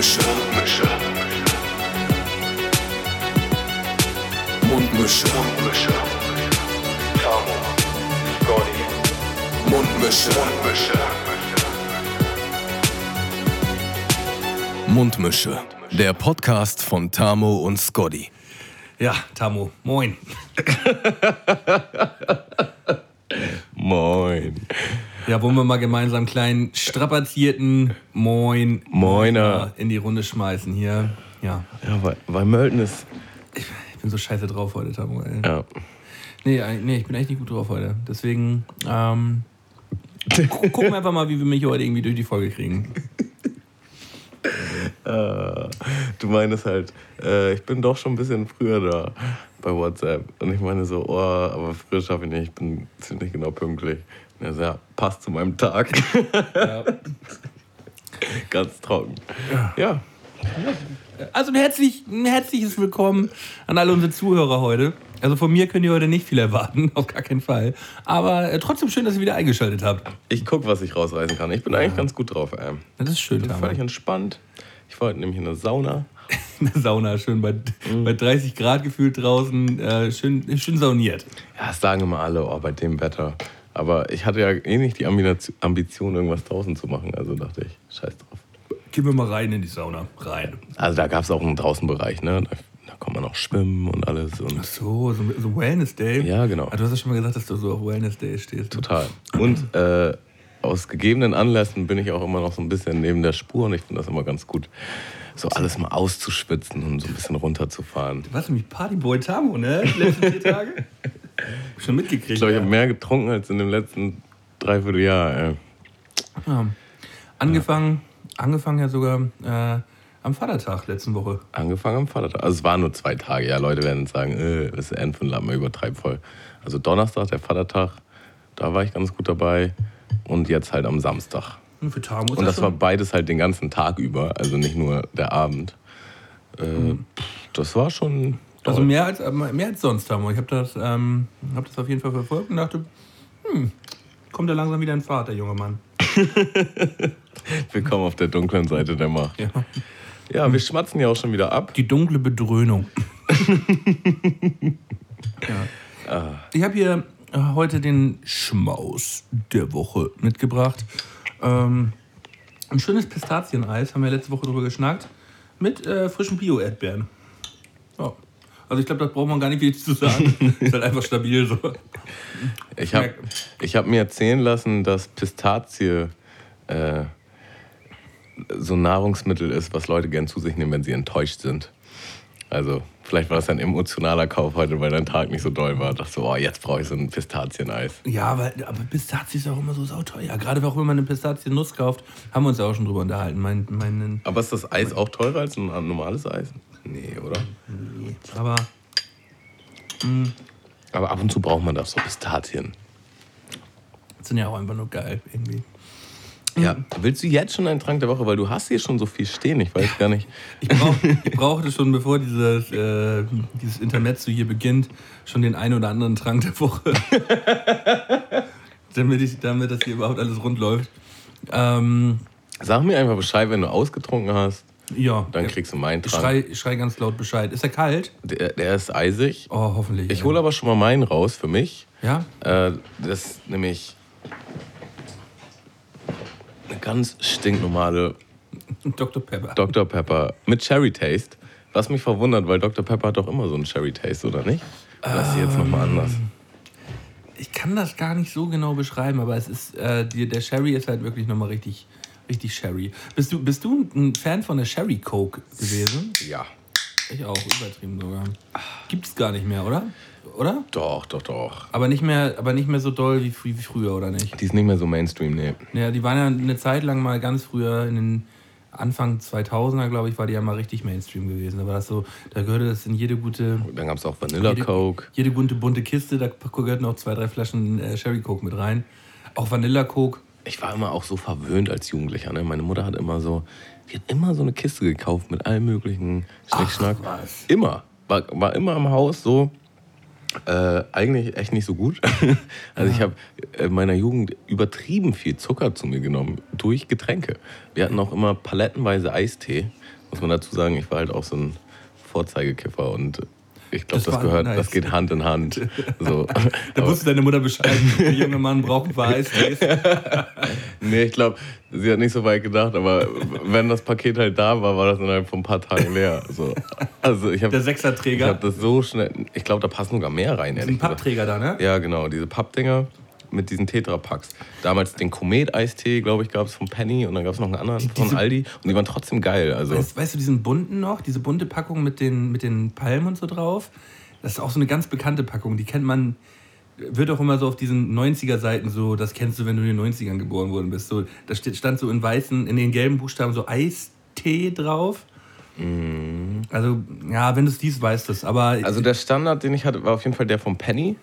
Mundmische. Mundmische. Mundmische. Mundmische. Tamo. Scotty. Mundmische. Mundmische. Mundmische. Der Podcast von Tamo und Scotty. Ja, Tamo, moin. Moin. Ja, wollen wir mal gemeinsam einen kleinen strapazierten Moin Moiner. in die Runde schmeißen hier. Ja, Ja, weil, weil Mölten ist. ich bin so scheiße drauf heute, Tamo. Ey. Ja. Nee, eig- nee, ich bin echt nicht gut drauf heute. Deswegen ähm, gu- gucken wir einfach mal, wie wir mich heute irgendwie durch die Folge kriegen. Äh, du meinst halt, äh, ich bin doch schon ein bisschen früher da bei WhatsApp. Und ich meine so, oh, aber früher schaffe ich nicht, ich bin ziemlich genau pünktlich. So, ja, passt zu meinem Tag. Ja. Ganz trocken. Ja. Also ein, herzlich, ein herzliches Willkommen an alle unsere Zuhörer heute. Also von mir könnt ihr heute nicht viel erwarten, auf gar keinen Fall. Aber äh, trotzdem schön, dass ihr wieder eingeschaltet habt. Ich guck, was ich rausreißen kann. Ich bin eigentlich ganz gut drauf, ey. Das ist schön, Bin Tamo. völlig entspannt. Ich war heute nämlich in der Sauna. in der Sauna, schön bei, bei 30 Grad gefühlt draußen, äh, schön, schön sauniert. Ja, das sagen immer alle, oh, bei dem Wetter. Aber ich hatte ja eh nicht die Ambition- irgendwas draußen zu machen. Also dachte ich, scheiß drauf. Gehen wir mal rein in die Sauna. Rein. Also da gab es auch einen Draußenbereich, ne? Da, da kann man auch schwimmen und alles. Ach Und so, so, so Wellness Day. Ja, genau. Ah, du hast ja schon mal gesagt, dass du so auf Wellness Day stehst. total. Und äh, aus gegebenen Anlässen bin ich auch immer noch so ein bisschen neben der Spur und ich finde das immer ganz gut, so alles mal auszuschwitzen und so ein bisschen runterzufahren. Du warst nämlich Partyboy Tamo, ne? Die letzten vier Tage. schon mitgekriegt. Ich glaube, ich ja. habe mehr getrunken als in dem letzten Dreivierteljahr. Ey. Ja. Angefangen, angefangen ja sogar äh, am Vatertag letzten Woche. Angefangen am Vatertag. Also es waren nur zwei Tage. Ja, Leute werden sagen, äh, das ist End von Lappen, übertreib voll. Also Donnerstag, der Vatertag, da war ich ganz gut dabei. Und jetzt halt am Samstag. Und für ist Und das war schon- beides halt den ganzen Tag über, also nicht nur der Abend. Äh, pff, Das war schon. Also toll. mehr als, äh, mehr als sonst, Tamo. Ich habe das, ähm, hab das auf jeden Fall verfolgt und dachte, hm, kommt er langsam wieder in Fahrt, der junge Mann. Willkommen auf der dunklen Seite der Macht. Ja. Ja, wir schmatzen ja auch schon wieder ab. Die dunkle Bedröhnung. ja. Ich habe hier äh, heute den Schmaus der Woche mitgebracht. Ähm, ein schönes Pistazieneis, haben wir letzte Woche drüber geschnackt, mit äh, frischen Bio-Erdbeeren. Ja. Also ich glaube, da braucht man gar nicht viel zu sagen. Ist halt einfach stabil so. Ich habe ich hab mir erzählen lassen, dass Pistazie äh, so ein Nahrungsmittel ist, was Leute gern zu sich nehmen, wenn sie enttäuscht sind. Also, vielleicht war das ein emotionaler Kauf heute, weil dein Tag nicht so doll war. Dachte so, oh, jetzt brauche ich so ein Pistazieneis. Ja, weil, aber Pistazie ist auch immer so sauteuer. Gerade auch wenn man eine Pistaziennuss kauft, haben wir uns ja auch schon drüber unterhalten. Mein, mein, Aber ist das Eis auch teurer als ein normales Eis? Nee, oder? aber Aber ab und zu braucht man das, so Pistazien. sind ja auch einfach nur geil irgendwie. Ja. Willst du jetzt schon einen Trank der Woche? Weil du hast hier schon so viel stehen. Ich weiß gar nicht. Ich, brauch, ich brauchte schon, bevor dieses, äh, dieses Intermezzo hier beginnt, schon den einen oder anderen Trank der Woche. damit, ich, damit das hier überhaupt alles rund läuft. Ähm, Sag mir einfach Bescheid, wenn du ausgetrunken hast. Ja. Dann kriegst du meinen ich Trank. schrei, ich schrei ganz laut Bescheid. Ist er kalt? Der, der ist eisig. Oh, hoffentlich. Ich hole aber schon mal meinen raus für mich. Ja? Äh, das ist nämlich eine ganz stinknormale Dr. Pepper. Dr. Pepper mit Cherry Taste. Was mich verwundert, weil Dr. Pepper hat doch immer so einen Cherry Taste, oder nicht? Oder ist sie jetzt nochmal anders? Ich kann das gar nicht so genau beschreiben, aber es ist, äh, die, der Sherry ist halt wirklich nochmal richtig, richtig Sherry. Bist du, bist du ein Fan von der Sherry Coke gewesen? Ja. Ich auch, übertrieben sogar. Gibt's gar nicht mehr, oder? Oder? Doch, doch, doch. Aber nicht mehr, aber nicht mehr so doll wie, wie früher, oder nicht? Die ist nicht mehr so Mainstream, nee. Ja, die waren ja eine Zeit lang mal ganz früher in den Anfang 2000er, glaube ich, war die ja mal richtig Mainstream gewesen. Aber das so, da gehörte das in jede gute, Dann gab es auch Vanilla jede, Coke. jede gute bunte Kiste, da gehörten auch zwei, drei Flaschen äh, Sherry Coke mit rein. Auch Vanilla Coke. Ich war immer auch so verwöhnt als Jugendlicher. Ne? Meine Mutter hat immer so, die hat immer so eine Kiste gekauft mit allem möglichen Schnickschnack. Immer. War, war immer im Haus so. Äh, eigentlich echt nicht so gut. also ich habe in meiner Jugend übertrieben viel Zucker zu mir genommen durch Getränke. Wir hatten auch immer palettenweise Eistee. Muss man dazu sagen, ich war halt auch so ein Vorzeigekiffer und ich glaube, das, das gehört, nice. das geht Hand in Hand. So. da wusste deine Mutter Bescheid. Der junge Mann braucht ein paar Eistees. nee, ich glaube, sie hat nicht so weit gedacht, aber wenn das Paket halt da war, war das innerhalb von ein paar Tagen leer. So. Also ich hab, Der Sechserträger? Ich habe das so schnell. Ich glaube, da passen sogar mehr rein. Diesen Pappträger da, ne? Ja, genau. Diese Pappdinger mit diesen Tetrapacks. Damals den Komet-Eistee, glaube ich, gab es von Penny und dann gab es noch einen anderen von diese, Aldi und die waren trotzdem geil. Also. Weißt, weißt, du diesen bunten noch, diese bunte Packung mit den, mit den Palmen und so drauf? Das ist auch so eine ganz bekannte Packung, die kennt man, wird auch immer so auf diesen 90er-Seiten so, das kennst du, wenn du in den 90ern geboren worden bist. So, da stand so in weißen, in den gelben Buchstaben so Eistee drauf. Mhm. Also, ja, wenn du es liest, weißt du es. Aber also der Standard, den ich hatte, war auf jeden Fall der von Penny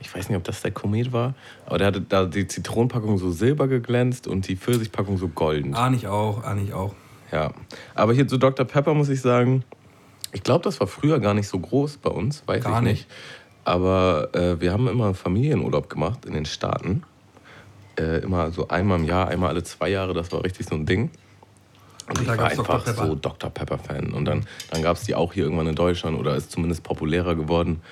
ich weiß nicht, ob das der Komet war, aber der hatte da die Zitronenpackung so silber geglänzt und die Pfirsichpackung so golden. Ahne ich auch, ahne ich auch. Ja, aber hier zu Dr. Pepper muss ich sagen, ich glaube, das war früher gar nicht so groß bei uns, weiß gar ich nicht. nicht. Aber äh, wir haben immer Familienurlaub gemacht in den Staaten. Äh, immer so einmal im Jahr, einmal alle zwei Jahre, das war richtig so ein Ding. Und, und ich war einfach Dr. so Dr. Pepper-Fan. Und dann, dann gab es die auch hier irgendwann in Deutschland oder ist zumindest populärer geworden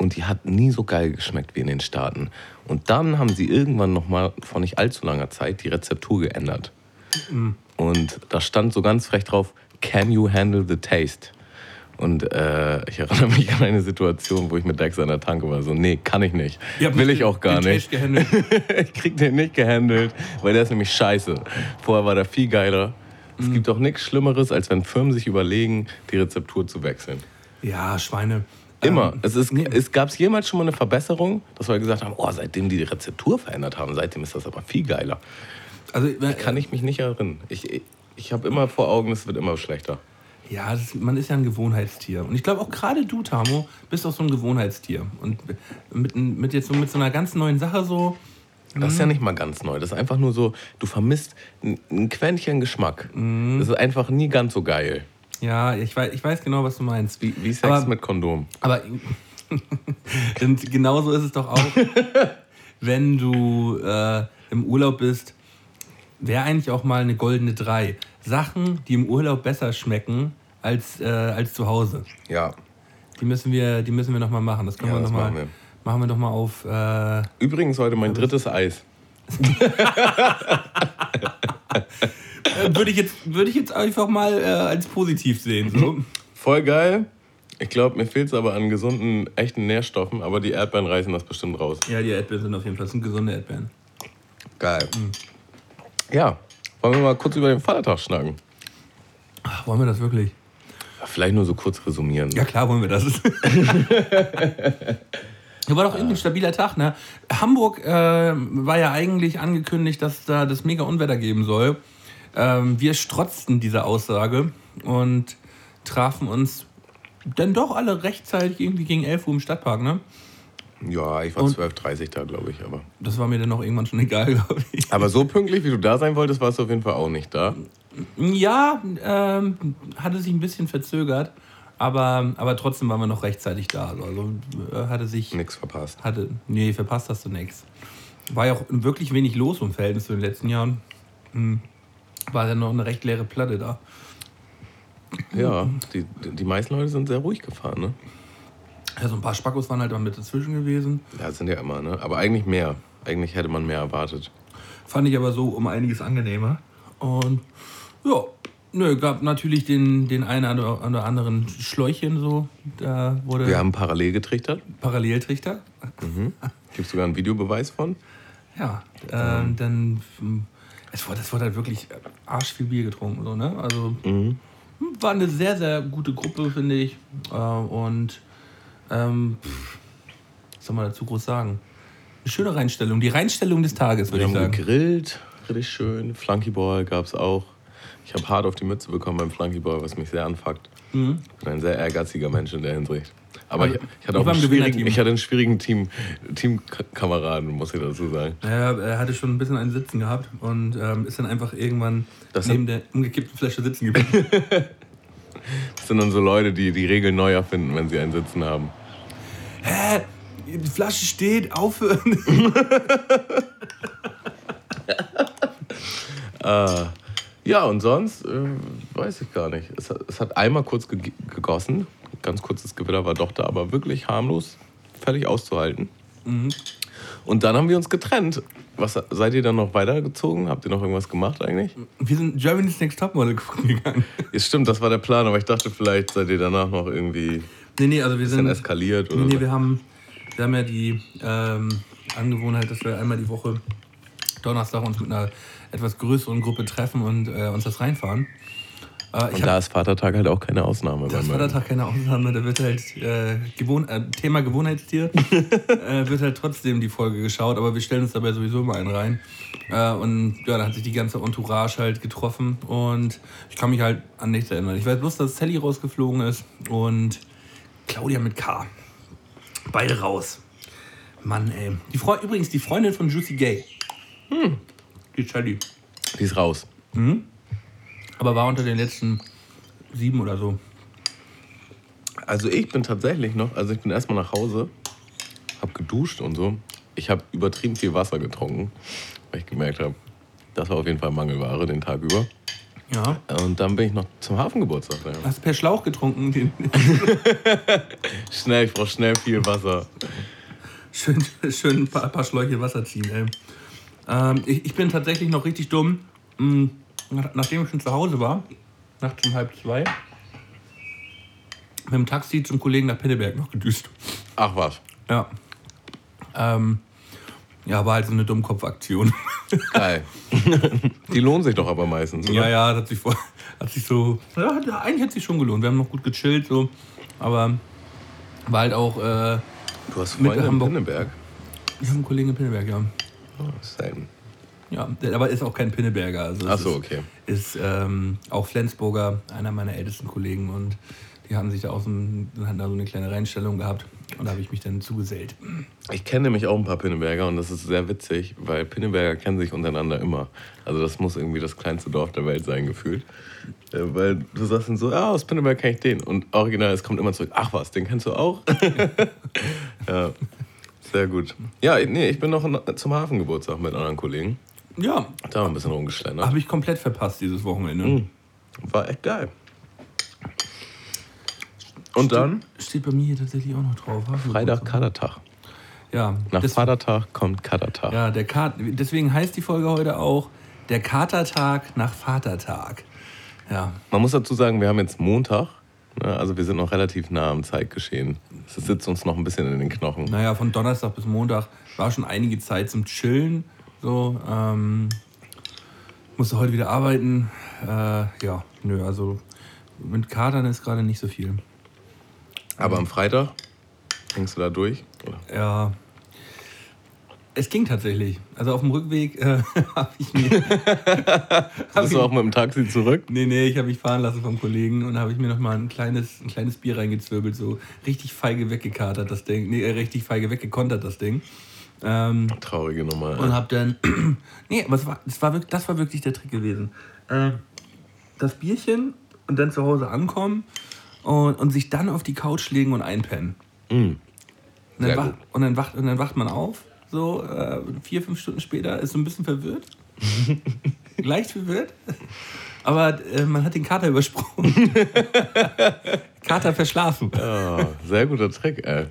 und die hat nie so geil geschmeckt wie in den Staaten. Und dann haben sie irgendwann noch mal vor nicht allzu langer Zeit die Rezeptur geändert. Mhm. Und da stand so ganz frech drauf, can you handle the taste? Und äh, ich erinnere mich an eine Situation, wo ich mit Dex an der Tanke war. So, nee, kann ich nicht. Will ich auch gar nicht. ich krieg den nicht gehandelt, weil der ist nämlich scheiße. Vorher war der viel geiler. Es mhm. gibt auch nichts Schlimmeres, als wenn Firmen sich überlegen, die Rezeptur zu wechseln. Ja, Schweine. Immer. Ähm, es, ist, nee. es gab es jemals schon mal eine Verbesserung, dass wir gesagt haben, oh, seitdem die die Rezeptur verändert haben, seitdem ist das aber viel geiler. Also äh, kann ich mich nicht erinnern. Ich, ich, ich habe immer vor Augen, es wird immer schlechter. Ja, ist, man ist ja ein Gewohnheitstier. Und ich glaube auch gerade du, Tamo, bist auch so ein Gewohnheitstier. Und mit, mit jetzt so mit so einer ganz neuen Sache so. Das ist ja hm. nicht mal ganz neu. Das ist einfach nur so, du vermisst ein, ein Quäntchen Geschmack. Mhm. Das ist einfach nie ganz so geil. Ja, ich weiß, ich weiß genau, was du meinst. Wie, wie Sex aber, mit Kondom. Aber und genauso ist es doch auch, wenn du äh, im Urlaub bist, wäre eigentlich auch mal eine goldene Drei. Sachen, die im Urlaub besser schmecken als, äh, als zu Hause. Ja. Die müssen wir, die müssen wir noch mal machen. Das können ja, wir noch mal, machen wir. Machen wir doch mal auf. Äh, Übrigens heute mein drittes Eis. Äh, würde ich, jetzt, würd ich jetzt einfach mal äh, als positiv sehen. So. Voll geil. Ich glaube, mir fehlt es aber an gesunden, echten Nährstoffen, aber die Erdbeeren reißen das bestimmt raus. Ja, die Erdbeeren sind auf jeden Fall sind gesunde Erdbeeren. Geil. Mhm. Ja, wollen wir mal kurz über den Vatertag schnacken? Ach, wollen wir das wirklich? Vielleicht nur so kurz resumieren. Ja, klar wollen wir das. Ja, war doch irgendwie ein stabiler Tag, ne? Hamburg äh, war ja eigentlich angekündigt, dass da das mega Unwetter geben soll. Ähm, wir strotzten diese Aussage und trafen uns dann doch alle rechtzeitig irgendwie gegen 11 Uhr im Stadtpark, ne? Ja, ich war 12.30 Uhr da, glaube ich, aber. Das war mir dann auch irgendwann schon egal, glaube ich. Aber so pünktlich, wie du da sein wolltest, warst du auf jeden Fall auch nicht da. Ja, ähm, hatte sich ein bisschen verzögert, aber, aber trotzdem waren wir noch rechtzeitig da. Also äh, hatte sich. Nix verpasst. Hatte, nee, verpasst hast du nichts. War ja auch wirklich wenig los im Verhältnis zu den letzten Jahren. Hm war dann noch eine recht leere Platte da. Ja, die, die meisten Leute sind sehr ruhig gefahren, ne? Ja, so ein paar Spackos waren halt mal mit dazwischen gewesen. Ja, sind ja immer, ne? Aber eigentlich mehr. Eigentlich hätte man mehr erwartet. Fand ich aber so um einiges angenehmer. Und ja, nö, gab natürlich den, den einen oder anderen Schläuchchen so. Da wurde Wir haben parallel getrichtert. Paralleltrichter. Mhm. Gibt sogar einen Videobeweis von? Ja, äh, dann es wurde, es wurde halt wirklich arsch viel Bier getrunken. So, ne? Also mhm. war eine sehr, sehr gute Gruppe, finde ich. Äh, und ähm, was soll man dazu groß sagen? Eine schöne Reinstellung. Die Reinstellung des Tages, würde ich sagen. Wir haben gegrillt, richtig schön. Flunkyball gab es auch. Ich habe hart auf die Mütze bekommen beim Flunkyball, was mich sehr anfuckt. Mhm. Ich bin ein sehr ehrgeiziger Mensch in der Hinsicht. Aber also, ich, ich, hatte auch einen schwierigen, ich hatte einen schwierigen Team, Teamkameraden, muss ich dazu sagen. Ja, er hatte schon ein bisschen einen Sitzen gehabt und ähm, ist dann einfach irgendwann das neben der umgekippten Flasche sitzen geblieben. das sind dann so Leute, die die Regeln neu erfinden, wenn sie einen Sitzen haben. Hä? Die Flasche steht, aufhören. äh, ja, und sonst äh, weiß ich gar nicht. Es, es hat einmal kurz ge gegossen. Ganz kurzes Gewitter war doch da, aber wirklich harmlos, völlig auszuhalten. Mhm. Und dann haben wir uns getrennt. Was, seid ihr dann noch weitergezogen? Habt ihr noch irgendwas gemacht eigentlich? Wir sind Germany's Next Topmodel gegangen. Ja, stimmt, das war der Plan, aber ich dachte, vielleicht seid ihr danach noch irgendwie nee, nee, also wir sind, eskaliert. Oder nee, nee, wir haben, wir haben ja die ähm, Angewohnheit, dass wir einmal die Woche Donnerstag uns mit einer etwas größeren Gruppe treffen und äh, uns das reinfahren. Äh, und da ist Vatertag halt auch keine Ausnahme. Da ist Vatertag keine Ausnahme. Da wird halt äh, Gewohn äh, Thema Gewohnheitstier äh, wird halt trotzdem die Folge geschaut, aber wir stellen uns dabei sowieso mal einen rein. Äh, und ja, da hat sich die ganze Entourage halt getroffen und ich kann mich halt an nichts erinnern. Ich weiß bloß, dass Sally rausgeflogen ist und Claudia mit K. Beide raus. Mann, ey. Die Übrigens, die Freundin von Juicy Gay. Hm. Die. Die ist raus. Mhm. Aber war unter den letzten sieben oder so. Also ich bin tatsächlich noch, also ich bin erstmal nach Hause, hab geduscht und so. Ich habe übertrieben viel Wasser getrunken, weil ich gemerkt habe, das war auf jeden Fall Mangelware den Tag über. Ja. Und dann bin ich noch zum Hafengeburtstag. Ja. Hast du per Schlauch getrunken? schnell, ich brauche schnell viel Wasser. Schön, schön ein paar, ein paar Schläuche Wasser ziehen, ey. Ähm, ich, ich, bin tatsächlich noch richtig dumm. Hm, nachdem ich schon zu Hause war, nachts um halb zwei, mit dem Taxi zum Kollegen nach Pinneberg noch gedüst. Ach was. Ja. Ähm, ja, war halt so eine Dummkopfaktion. Geil. Die lohnen sich doch aber meistens, oder? Ja, ja, hat sich, vor, hat sich so. Ja, eigentlich hat sich schon gelohnt. Wir haben noch gut gechillt, so. Aber war halt auch. Äh, du hast Freunde in Pinneberg? Ich habe einen Kollegen in Pinneberg, ja. Same. Ja, aber ist auch kein Pinneberger. Also Ach so, okay. Ist, ist ähm, auch Flensburger, einer meiner ältesten Kollegen. Und die haben sich da auch so, hatten da so eine kleine Reinstellung gehabt. Und da habe ich mich dann zugesellt. Ich kenne nämlich auch ein paar Pinneberger und das ist sehr witzig, weil Pinneberger kennen sich untereinander immer. Also das muss irgendwie das kleinste Dorf der Welt sein, gefühlt. Äh, weil du sagst dann so, ah, aus Pinneberg kenne ich den. Und original, es kommt immer zurück, ach was, den kennst du auch? ja, sehr gut. Ja, nee, ich bin noch zum Hafengeburtstag mit anderen Kollegen. Ja. Da haben wir ein bisschen rumgeschlendert. Habe ich komplett verpasst dieses Wochenende. Mhm. War echt geil. Und steht, dann? Steht bei mir hier tatsächlich auch noch drauf. Freitag Kadertag. Ja. Nach das, Vatertag kommt Katertag. Ja, der Kat deswegen heißt die Folge heute auch der Katertag nach Vatertag. Ja. Man muss dazu sagen, wir haben jetzt Montag. Ne? Also wir sind noch relativ nah am Zeitgeschehen. Es sitzt uns noch ein bisschen in den Knochen. Naja, von Donnerstag bis Montag war schon einige Zeit zum Chillen. So, ähm, musste heute wieder arbeiten. Äh, ja, nö, also mit Katern ist gerade nicht so viel. Aber am Freitag hängst du da durch? Oder? Ja. Es ging tatsächlich. Also auf dem Rückweg äh, habe ich mir. Bist du auch mit dem Taxi zurück? Nee, nee, ich habe mich fahren lassen vom Kollegen und habe ich mir noch mal ein kleines, ein kleines Bier reingezwirbelt. So richtig feige weggekatert, das Ding. Nee, äh, richtig feige weggekontert, das Ding. Ähm, Traurige Nummer. Und hab dann. nee, aber das war, das, war wirklich, das war wirklich der Trick gewesen. Äh, das Bierchen und dann zu Hause ankommen und, und sich dann auf die Couch legen und einpennen. Mm. Und, dann wach, und, dann wacht, und dann wacht man auf, so äh, vier, fünf Stunden später, ist so ein bisschen verwirrt. Leicht verwirrt. Aber äh, man hat den Kater übersprungen. Kater verschlafen. Ja, sehr guter Trick, ey.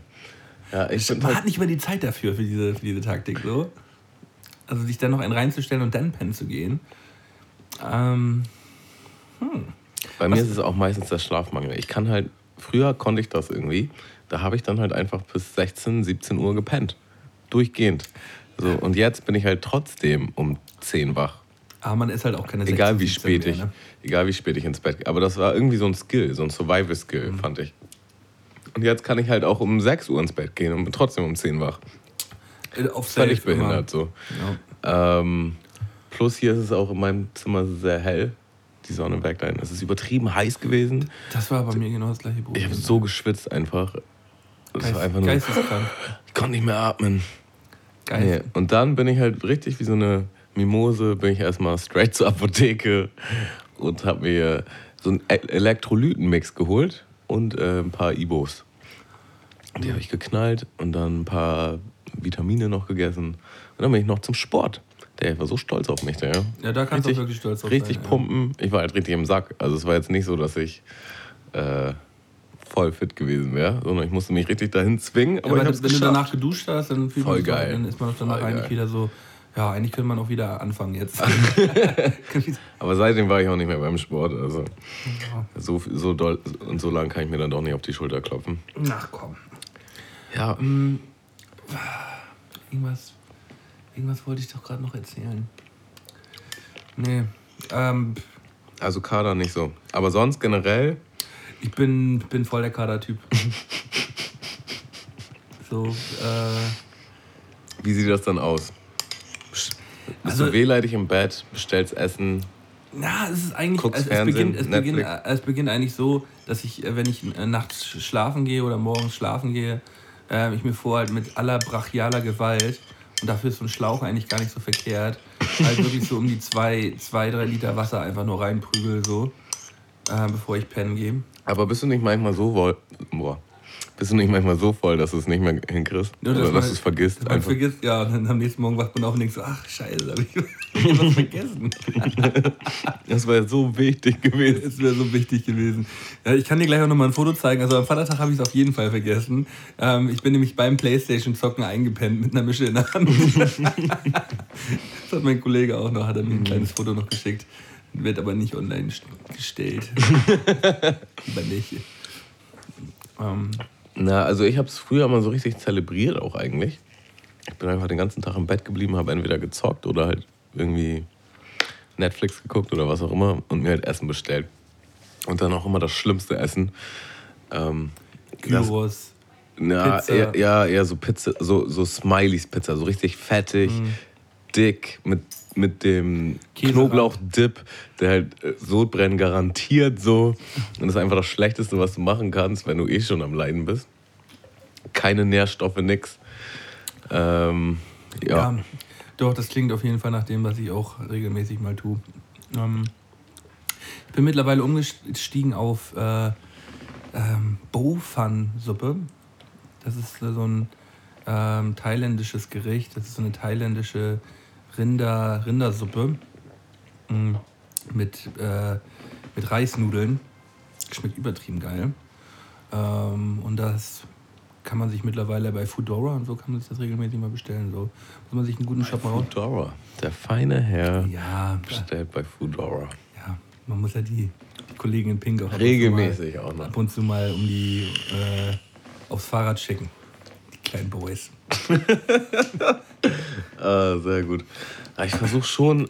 Ja, ich Man halt hat nicht mehr die Zeit dafür, für diese, für diese Taktik. So. Also sich dann noch einen reinzustellen und dann pennen zu gehen. Ähm, hm. Bei Was? mir ist es auch meistens der Schlafmangel. Ich kann halt, früher konnte ich das irgendwie. Da habe ich dann halt einfach bis 16, 17 Uhr gepennt. Durchgehend. So, und jetzt bin ich halt trotzdem um 10 wach. Aber man ist halt auch keine 16, egal wie spät mehr, ich, ne? Egal wie spät ich ins Bett gehe. Aber das war irgendwie so ein Skill, so ein Survival-Skill, mhm. fand ich. Und jetzt kann ich halt auch um 6 Uhr ins Bett gehen und bin trotzdem um 10 wach. Äh, auf Völlig behindert immer. so. Ja. Ähm, plus hier ist es auch in meinem Zimmer sehr hell. Die Sonne weckt ein. Es ist übertrieben heiß gewesen. Das war bei mir genau das gleiche Problem. Ich habe so geschwitzt einfach. Das Geist, war einfach nur. Ich konnte nicht mehr atmen. Geil. Nee. Und dann bin ich halt richtig wie so eine Mimose, bin ich erstmal straight zur Apotheke und habe mir so einen Elektrolytenmix geholt und äh, ein paar Ibos. Die habe ich geknallt und dann ein paar Vitamine noch gegessen. Und dann bin ich noch zum Sport. Der war so stolz auf mich. Der, ja, da kannst du wirklich stolz auf Richtig sein, pumpen. Ja. Ich war halt richtig im Sack. Also es war jetzt nicht so, dass ich äh, voll fit gewesen wäre, sondern ich musste mich richtig dahin zwingen. Aber, ja, aber wenn geschafft. du danach geduscht hast, dann, voll geil. dann ist man danach eigentlich wieder so, ja, eigentlich könnte man auch wieder anfangen jetzt. aber seitdem war ich auch nicht mehr beim Sport. Also ja. so, so doll und so lange kann ich mir dann doch nicht auf die Schulter klopfen. Ach komm. Ja. Ähm, irgendwas, irgendwas wollte ich doch gerade noch erzählen. Nee. Ähm, also Kader nicht so. Aber sonst generell? Ich bin, bin voll der Kader-Typ. so, äh. Wie sieht das dann aus? Bist also, du wehleidig im Bett, bestellst Essen? Na, es ist eigentlich. Es, es, beginnt, es, beginnt, es beginnt eigentlich so, dass ich, äh, wenn ich äh, nachts schlafen gehe oder morgens schlafen gehe, äh, ich mir vorhalte mit aller brachialer Gewalt, und dafür ist so ein Schlauch eigentlich gar nicht so verkehrt, halt wirklich so um die zwei, zwei drei Liter Wasser einfach nur reinprügel, so, äh, bevor ich pennen gehe. Aber bist du nicht manchmal so wohl. Boah. Bist du nicht manchmal so voll, dass du es nicht mehr hinkriegst? Ja, Oder dass du es vergisst? Einfach. vergisst, ja, und dann am nächsten Morgen wacht man auf und denkt so, ach scheiße, hab ich was vergessen. das wäre so wichtig gewesen. Das wäre so wichtig gewesen. Ja, ich kann dir gleich auch nochmal ein Foto zeigen. Also am Vatertag habe ich es auf jeden Fall vergessen. Ähm, ich bin nämlich beim Playstation-Zocken eingepennt mit einer Mische in der Hand. das hat mein Kollege auch noch, hat er mir ein kleines Foto noch geschickt. Wird aber nicht online gestellt. Lieber nicht. Ähm, na, also ich habe es früher mal so richtig zelebriert auch eigentlich. Ich bin einfach den ganzen Tag im Bett geblieben, habe entweder gezockt oder halt irgendwie Netflix geguckt oder was auch immer und mir halt Essen bestellt. Und dann auch immer das schlimmste Essen. Ähm, Gyros. Ja, Pizza. Eher, ja, eher so Pizza, so, so Smileys Pizza, so richtig fettig, mm. Dick, mit, mit dem Knoblauchdip, der halt äh, Sodbrennen garantiert so. Und das ist einfach das Schlechteste, was du machen kannst, wenn du eh schon am Leiden bist. Keine Nährstoffe, nix. Ähm, ja. ja. Doch, das klingt auf jeden Fall nach dem, was ich auch regelmäßig mal tue. Ähm, ich bin mittlerweile umgestiegen auf äh, ähm, Bo-Fan-Suppe. Das ist so ein ähm, thailändisches Gericht. Das ist so eine thailändische Rinder, Rindersuppe mm, mit, äh, mit Reisnudeln. Schmeckt übertrieben geil. Ähm, und das kann man sich mittlerweile bei Foodora und so kann man sich das regelmäßig mal bestellen. So muss man sich einen guten Shop machen. Foodora, der feine Herr ja, bestellt bei Foodora. Ja, man muss ja die, die Kollegen in Pink auch regelmäßig mal, auch noch ab und zu mal um die äh, aufs Fahrrad schicken. Die kleinen Boys. ah, sehr gut. Ich versuche schon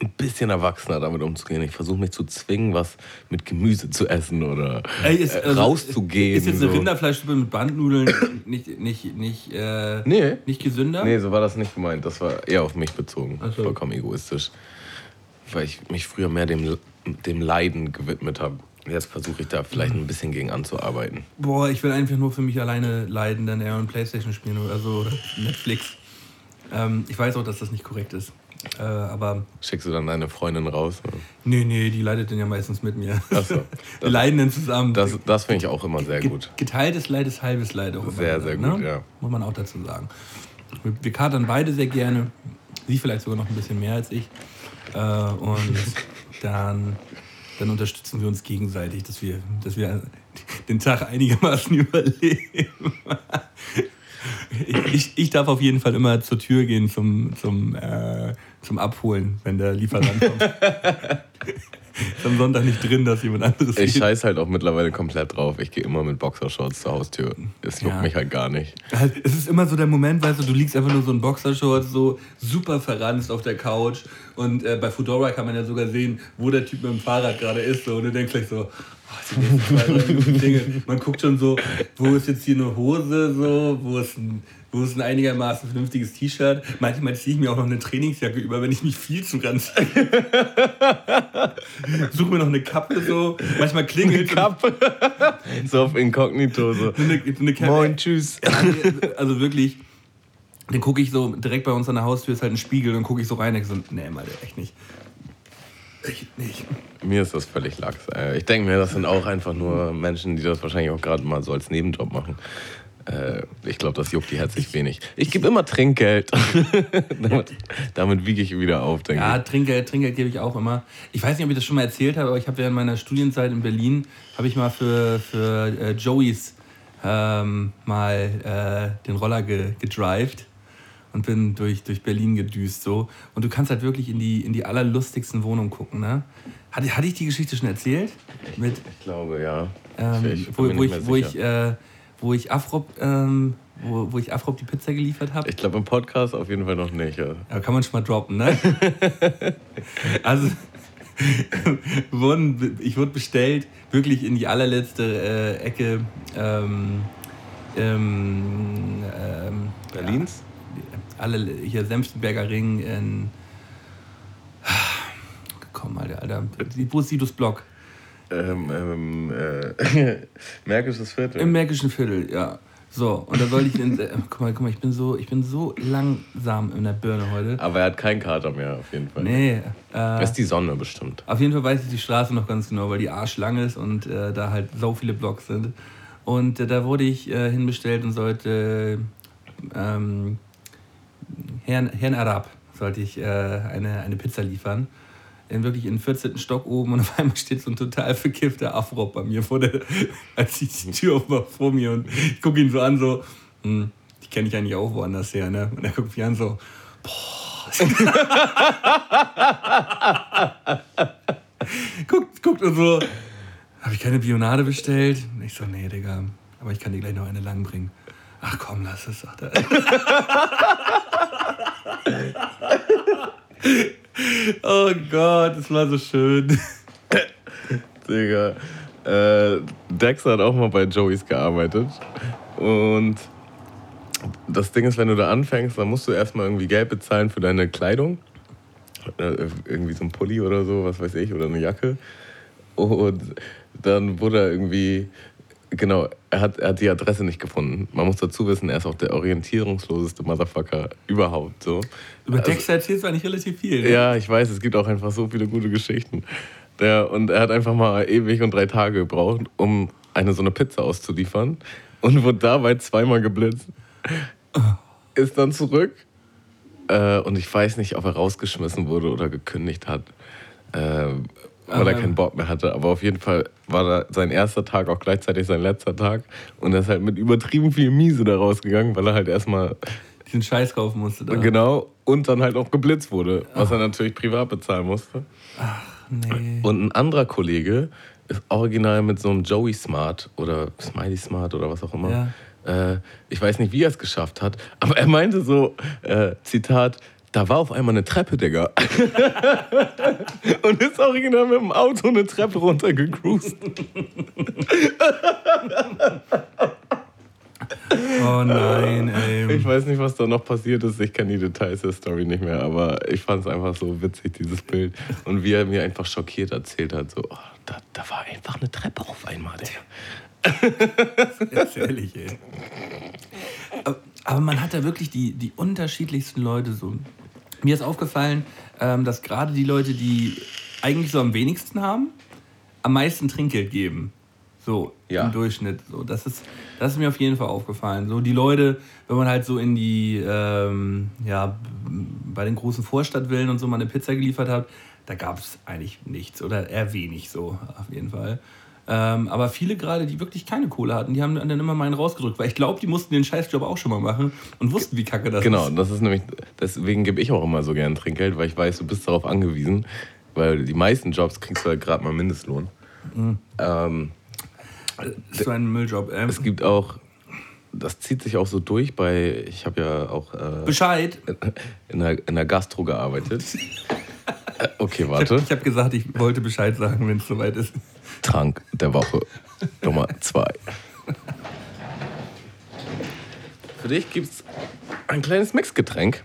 ein bisschen erwachsener damit umzugehen. Ich versuche mich zu zwingen, was mit Gemüse zu essen oder Ey, ist, äh, also, rauszugehen. Ist jetzt eine so. Rinderfleischsuppe mit Bandnudeln nicht, nicht, nicht, äh, nee. nicht gesünder? Nee, so war das nicht gemeint. Das war eher auf mich bezogen. So. Vollkommen egoistisch. Weil ich mich früher mehr dem, dem Leiden gewidmet habe. Jetzt versuche ich da vielleicht ein bisschen gegen anzuarbeiten. Boah, ich will einfach nur für mich alleine leiden, dann eher ein Playstation spielen oder so oder Netflix. Ähm, ich weiß auch, dass das nicht korrekt ist. Äh, aber Schickst du dann deine Freundin raus? Oder? Nee, nee, die leidet dann ja meistens mit mir. Ach so, leiden dann zusammen. Das, das finde ich auch immer sehr gut. Geteiltes Leid ist halbes Leid auch. Sehr, sehr gut, ne? ja. Muss man auch dazu sagen. Wir, wir katern beide sehr gerne. Sie vielleicht sogar noch ein bisschen mehr als ich. Äh, und dann, dann unterstützen wir uns gegenseitig, dass wir, dass wir den Tag einigermaßen überleben. ich, ich, darf auf jeden Fall immer zur Tür gehen zum, zum, äh, zum Abholen, wenn der Lieferant kommt. ist am Sonntag nicht drin, dass jemand anderes Ich scheiß halt auch mittlerweile komplett drauf. Ich gehe immer mit Boxershorts zur Haustür. Es juckt ja. mich halt gar nicht. Es ist immer so der Moment, weißt du, du liegst einfach nur so in Boxershorts, so super verranzt auf der Couch. Und äh, bei Foodora kann man ja sogar sehen, wo der Typ mit dem Fahrrad gerade ist. So. Und du denkst gleich so, man guckt schon so, wo ist jetzt hier eine Hose, so, wo ist ein, wo ist ein einigermaßen vernünftiges T-Shirt. Manchmal ziehe ich mir auch noch eine Trainingsjacke über, wenn ich mich viel zu ganz. Suche mir noch eine Kappe so. Manchmal klingelt. Eine Kappe. so auf Inkognito so. eine, eine Kappe. Moin, tschüss. Also wirklich. Dann gucke ich so, direkt bei uns an der Haustür ist halt ein Spiegel, dann gucke ich so rein und denke so, nee, mal echt nicht. Echt nicht. Mir ist das völlig lax. Ich denke mir, das sind auch einfach nur Menschen, die das wahrscheinlich auch gerade mal so als Nebenjob machen. Äh, ich glaube, das juckt die herzlich wenig. Ich gebe immer Trinkgeld. damit, damit, wiege ich wieder auf, denke ja, ich. Ja, Trinkgeld, Trinkgeld gebe ich auch immer. Ich weiß nicht, ob ich das schon mal erzählt habe, aber ich habe während meiner Studienzeit in Berlin, habe ich mal für, für äh, Joeys ähm, mal äh, den Roller ge gedrived und bin durch, durch Berlin gedüst so. Und du kannst halt wirklich in die, in die allerlustigsten Wohnungen gucken, ne? Hatte, hatte ich die Geschichte schon erzählt? Mit, ich glaube, ja. Ähm, ich wo, wo, ich, wo, ich, äh, wo ich Afrop, ähm, wo, wo ich Afrop die Pizza geliefert habe. Ich glaube im Podcast auf jeden Fall noch nicht. Ja. ja kann man schon mal droppen, ne? also wurden, ich wurde bestellt, wirklich in die allerletzte äh, Ecke ähm, ähm, Berlins. Ja, alle hier Senftenberger Ring in komm, Alter, Alter. Wo ist Sidos Block? Ähm, ähm, äh, Märkisches Viertel. Im Märkischen Viertel, ja. So, und da soll ich in, äh, guck mal, guck mal, ich bin so, ich bin so langsam in der Birne heute. Aber er hat keinen Kater mehr, auf jeden Fall. Nee. Äh, ist die Sonne bestimmt. Auf jeden Fall weiß ich die Straße noch ganz genau, weil die arschlang ist und äh, da halt so viele Blocks sind. Und äh, da wurde ich äh, hinbestellt und sollte ähm, Herrn, Herrn Arab sollte ich äh, eine, eine Pizza liefern in wirklich in 14. Stock oben und auf einmal steht so ein total verkiffter Afro bei mir vor der, als ich die Tür aufmache vor mir und ich gucke ihn so an, so, hm, die kenne ich eigentlich auch woanders her, ne? Und er guckt mich an, so, boah. guckt, guckt und so, habe ich keine Bionade bestellt? Und ich so, nee, Digga, aber ich kann dir gleich noch eine lang bringen. Ach komm, lass es, sagt er. Oh Gott, das war so schön. Digga. Äh, Dex hat auch mal bei Joeys gearbeitet. Und das Ding ist, wenn du da anfängst, dann musst du erstmal irgendwie Geld bezahlen für deine Kleidung. Äh, irgendwie so ein Pulli oder so, was weiß ich, oder eine Jacke. Und dann wurde er irgendwie Genau, er hat, er hat die Adresse nicht gefunden. Man muss dazu wissen, er ist auch der orientierungsloseste Motherfucker überhaupt. So. Über also, Dexter erzählst du eigentlich relativ viel. Ne? Ja, ich weiß, es gibt auch einfach so viele gute Geschichten. Der, und er hat einfach mal ewig und drei Tage gebraucht, um eine so eine Pizza auszuliefern und wurde dabei zweimal geblitzt. Ist dann zurück äh, und ich weiß nicht, ob er rausgeschmissen wurde oder gekündigt hat. Äh, weil er keinen Bock mehr hatte. Aber auf jeden Fall war da sein erster Tag auch gleichzeitig sein letzter Tag. Und er ist halt mit übertrieben viel Miese da rausgegangen, weil er halt erstmal. Diesen Scheiß kaufen musste. Da. Genau. Und dann halt auch geblitzt wurde, was Ach. er natürlich privat bezahlen musste. Ach, nee. Und ein anderer Kollege ist original mit so einem Joey Smart oder Smiley Smart oder was auch immer. Ja. Äh, ich weiß nicht, wie er es geschafft hat, aber er meinte so, äh, Zitat, da war auf einmal eine Treppe, Digga. und ist original mit dem Auto eine Treppe runtergecruised. oh nein, ey. Ich weiß nicht, was da noch passiert ist. Ich kenne die Details der Story nicht mehr, aber ich fand es einfach so witzig, dieses Bild. Und wie er mir einfach schockiert erzählt hat: so, oh, da, da war einfach eine Treppe auf einmal, Digga. Das ist ehrlich, ey. Aber man hat da wirklich die, die unterschiedlichsten Leute so. Mir ist aufgefallen, ähm, dass gerade die Leute, die eigentlich so am wenigsten haben, am meisten Trinkgeld geben. So ja. im Durchschnitt. So, das, ist, das ist mir auf jeden Fall aufgefallen. So die Leute, wenn man halt so in die, ähm, ja, bei den großen Vorstadtvillen und so mal eine Pizza geliefert hat, da gab es eigentlich nichts oder eher wenig so auf jeden Fall. Ähm, aber viele gerade, die wirklich keine Kohle hatten, die haben dann immer meinen rausgedrückt, weil ich glaube, die mussten den Scheißjob auch schon mal machen und wussten, wie kacke das genau, ist. Genau, das ist nämlich, deswegen gebe ich auch immer so gern Trinkgeld, weil ich weiß, du bist darauf angewiesen, weil die meisten Jobs kriegst du halt gerade mal Mindestlohn. Mhm. Ähm, das ist so ein Mülljob. Ähm. Es gibt auch, das zieht sich auch so durch bei, ich habe ja auch äh, Bescheid. In, der, in der Gastro gearbeitet. Äh, okay, warte. Ich habe hab gesagt, ich wollte Bescheid sagen, wenn es soweit ist. Trank der Woche Nummer zwei. Für dich gibt es ein kleines Mixgetränk.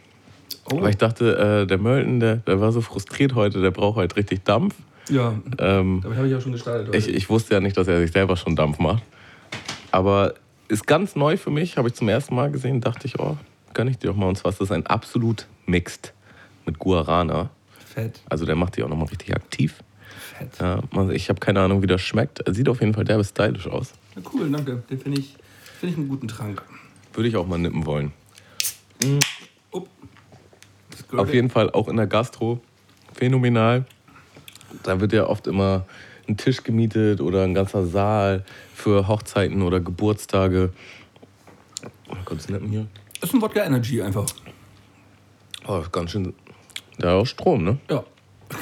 Oh. Weil ich dachte, äh, der Mölten, der, der war so frustriert heute, der braucht halt richtig Dampf. Ja, ähm, damit habe ich auch schon gestartet. Heute. Ich, ich wusste ja nicht, dass er sich selber schon Dampf macht. Aber ist ganz neu für mich, habe ich zum ersten Mal gesehen, dachte ich, oh, kann ich dir doch mal. Und zwar ist das ein absolut Mixed mit Guarana. Fett. Also der macht dich auch nochmal richtig aktiv. Fett. Ja, ich habe keine Ahnung, wie das schmeckt. Er sieht auf jeden Fall derbe stylisch aus. Ja, cool, danke. Den finde ich, Finde ich einen guten Trank. Würde ich auch mal nippen wollen. Mhm. Auf jeden Fall auch in der Gastro phänomenal. Da wird ja oft immer ein Tisch gemietet oder ein ganzer Saal für Hochzeiten oder Geburtstage. Oh, kurz nippen hier. Das ist ein Wodka Energy einfach. Oh, ganz schön. Da auch Strom, ne? Ja.